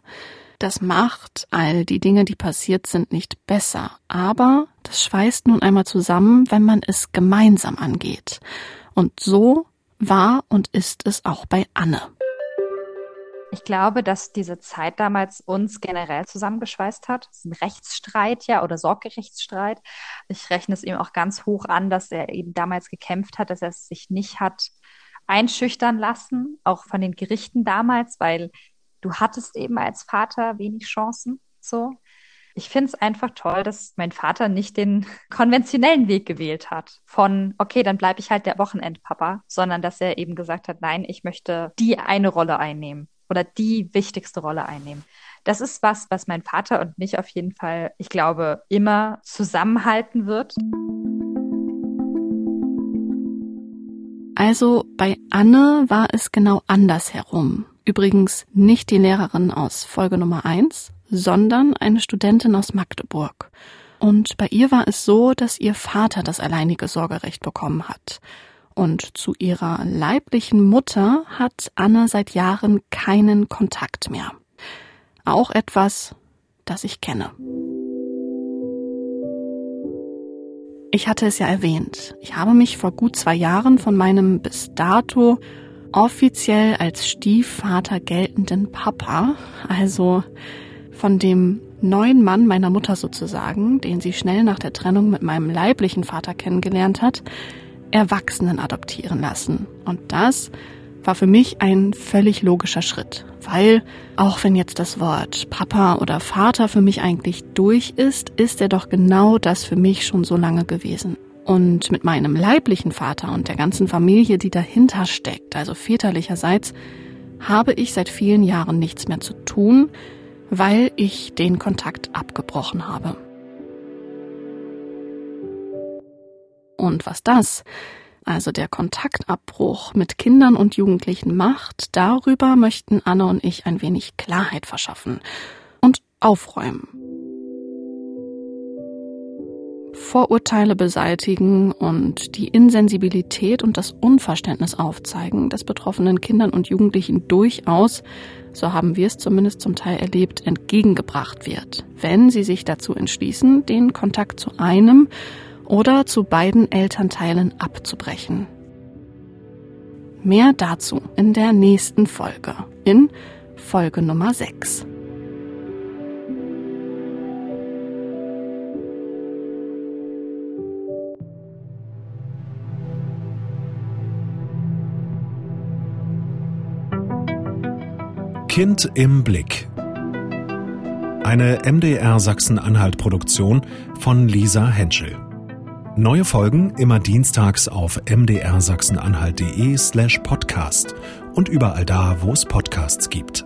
das macht all die Dinge, die passiert sind, nicht besser, aber das schweißt nun einmal zusammen, wenn man es gemeinsam angeht. Und so war und ist es auch bei Anne. Ich glaube, dass diese Zeit damals uns generell zusammengeschweißt hat. Es ist ein Rechtsstreit ja oder Sorgerechtsstreit. Ich rechne es ihm auch ganz hoch an, dass er eben damals gekämpft hat, dass er es sich nicht hat einschüchtern lassen, auch von den Gerichten damals, weil du hattest eben als Vater wenig Chancen. So. Ich finde es einfach toll, dass mein Vater nicht den konventionellen Weg gewählt hat von, okay, dann bleibe ich halt der Wochenendpapa, sondern dass er eben gesagt hat, nein, ich möchte die eine Rolle einnehmen oder die wichtigste Rolle einnehmen. Das ist was, was mein Vater und mich auf jeden Fall, ich glaube, immer zusammenhalten wird. Also bei Anne war es genau andersherum. Übrigens nicht die Lehrerin aus Folge Nummer eins, sondern eine Studentin aus Magdeburg. Und bei ihr war es so, dass ihr Vater das alleinige Sorgerecht bekommen hat. Und zu ihrer leiblichen Mutter hat Anne seit Jahren keinen Kontakt mehr. Auch etwas, das ich kenne. Ich hatte es ja erwähnt. Ich habe mich vor gut zwei Jahren von meinem bis dato offiziell als Stiefvater geltenden Papa, also von dem neuen Mann meiner Mutter sozusagen, den sie schnell nach der Trennung mit meinem leiblichen Vater kennengelernt hat, Erwachsenen adoptieren lassen. Und das war für mich ein völlig logischer Schritt, weil auch wenn jetzt das Wort Papa oder Vater für mich eigentlich durch ist, ist er doch genau das für mich schon so lange gewesen. Und mit meinem leiblichen Vater und der ganzen Familie, die dahinter steckt, also väterlicherseits, habe ich seit vielen Jahren nichts mehr zu tun, weil ich den Kontakt abgebrochen habe. Und was das, also der Kontaktabbruch mit Kindern und Jugendlichen macht, darüber möchten Anne und ich ein wenig Klarheit verschaffen und aufräumen. Vorurteile beseitigen und die Insensibilität und das Unverständnis aufzeigen, das betroffenen Kindern und Jugendlichen durchaus, so haben wir es zumindest zum Teil erlebt, entgegengebracht wird, wenn sie sich dazu entschließen, den Kontakt zu einem oder zu beiden Elternteilen abzubrechen. Mehr dazu in der nächsten Folge, in Folge Nummer 6. Kind im Blick. Eine MDR Sachsen-Anhalt-Produktion von Lisa Henschel. Neue Folgen immer dienstags auf mdrsachsenanhalt.de slash podcast und überall da, wo es Podcasts gibt.